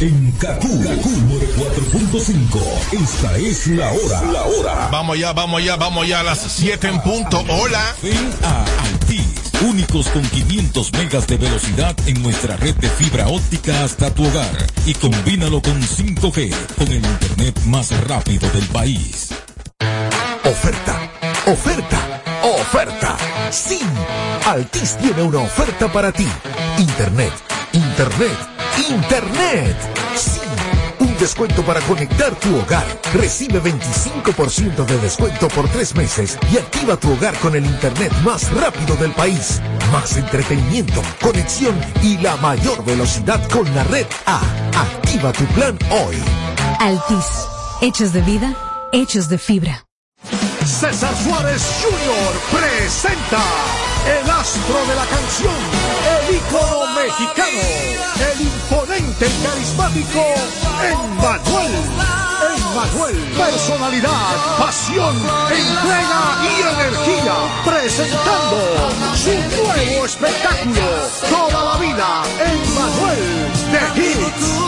En Kaku, Kaku 4.5. Esta es la hora. La hora. Vamos ya, vamos ya, vamos ya a las 7 en punto. Hola. Ven a Altis. Únicos con 500 megas de velocidad en nuestra red de fibra óptica hasta tu hogar. Y combínalo con 5G, con el internet más rápido del país. Oferta, oferta, oferta. Sí, Altis tiene una oferta para ti. Internet, internet, internet. Sí, descuento para conectar tu hogar. Recibe 25% de descuento por tres meses y activa tu hogar con el internet más rápido del país. Más entretenimiento, conexión y la mayor velocidad con la red A. Activa tu plan hoy. Altis. Hechos de vida, hechos de fibra. César Suárez Jr. presenta el astro de la canción, el ícono mexicano, el imponente y carismático Emmanuel. Emmanuel, personalidad, pasión, entrega y energía, presentando su nuevo espectáculo, Toda la vida, Emmanuel de Hits,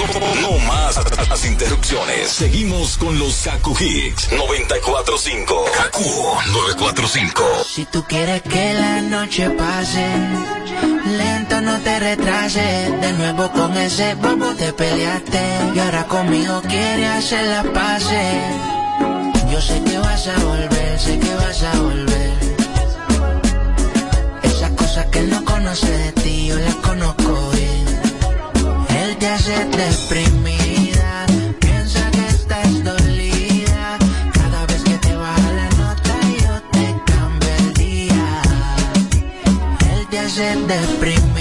No más las interrupciones. Seguimos con los Kaku Hicks 945. Kaku 945. Si tú quieres que la noche pase, lento no te retrases. De nuevo con ese bobo te peleaste. Y ahora conmigo quieres hacer la pase. Yo sé que vas a volver, sé que vas a volver. Esas cosas que no conoce de ti, yo las conozco. Deprimida, piensa que estás dolida. Cada vez que te baja la nota, yo te cambio el día. Él te hace deprimida,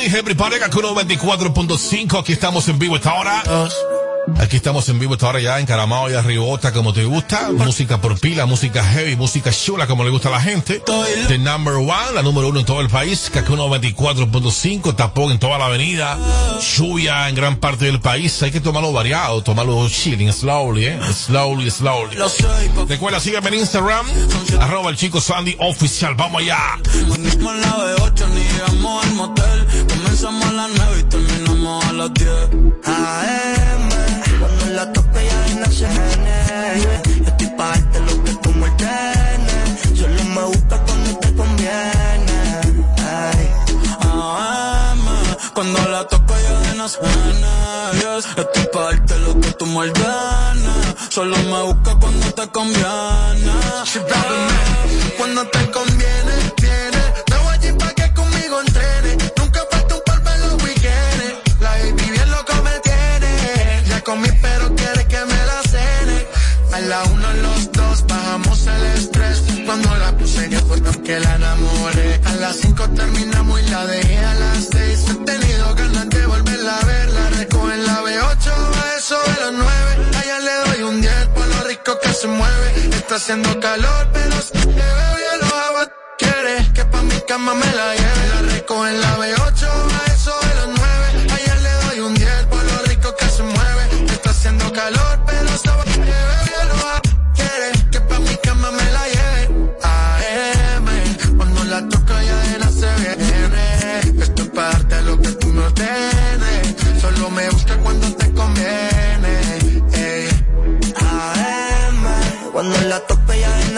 slowly. Everybody, Kaku 94.5. Aquí estamos en vivo esta hora. Aquí estamos en vivo esta hora ya, encaramado y arribota como te gusta. Música por pila, música heavy, música chula como le gusta a la gente. The number one, la número uno en todo el país. Kaku 94.5, tapón en toda la avenida. Lluvia en gran parte del país. Hay que tomarlo variado, tomarlo chilling, slowly, eh. Slowly, slowly. Recuerda, sígueme en Instagram. Arroba el chico Sandy Oficial. Vamos allá. Mismo en la B8 ni llegamos al motel. Comenzamos a las 9 y terminamos a las 10. AM, cuando la no se gene. Yo estoy pa' darte lo que tú me. Solo me gusta cuando te conviene. Ay. AM, cuando la toco ya de las Yes. Estoy pa' darte lo que tú me. Solo me busca cuando te conviene. Cuando te conviene, viene. Me voy allí pa' que conmigo entrene. Nunca falta un par en los weekends. La baby bien loco me tiene. Ya comí pero quiere la una los dos bajamos el estrés. Cuando la puse yo fue que la enamoré. A las cinco terminamos y la dejé a las seis. He tenido ganas de volverla a ver. La recojo en la B8 a eso de las nueve. Allá le doy un 10 por lo rico que se mueve. Está haciendo calor pero si te veo ya lo hago. Quiere que pa' mi cama me la lleve. La recojo en la B8 a eso de las nueve. Allá le doy un 10 por lo rico que se mueve. Está haciendo calor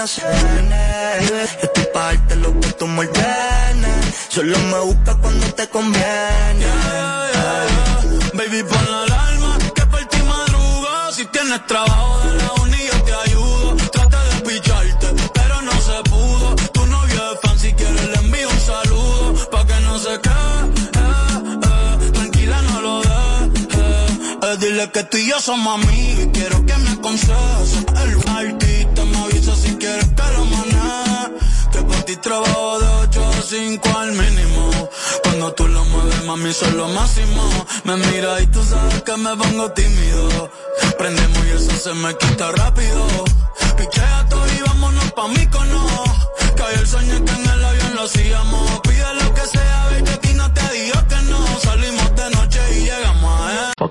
la viene. Yo lo que tú me. Solo me busca cuando te conviene. Baby, pon la alarma que por ti madruga. Si tienes trabajo de la uni yo te ayudo. Trata de picharte, pero no se pudo. Tu novio es fan, si quieres le envío un saludo. Pa' que no se quede, eh, eh. tranquila no lo. Eh, eh. Dile que tú y yo somos amigos y quiero que me aconsejes. El artista trabajo de 8 a 5 al mínimo. Cuando tú lo mueves, mami, son lo máximo. Me mira y tú sabes que me pongo tímido. Prendemos y eso se me quita rápido. Pichea todo y vámonos pa' mí. Que hoy el sueño que en el avión lo hacíamos. Pide lo que sea, ve que a ti no te digo que no. Salimos de noche y llegamos a.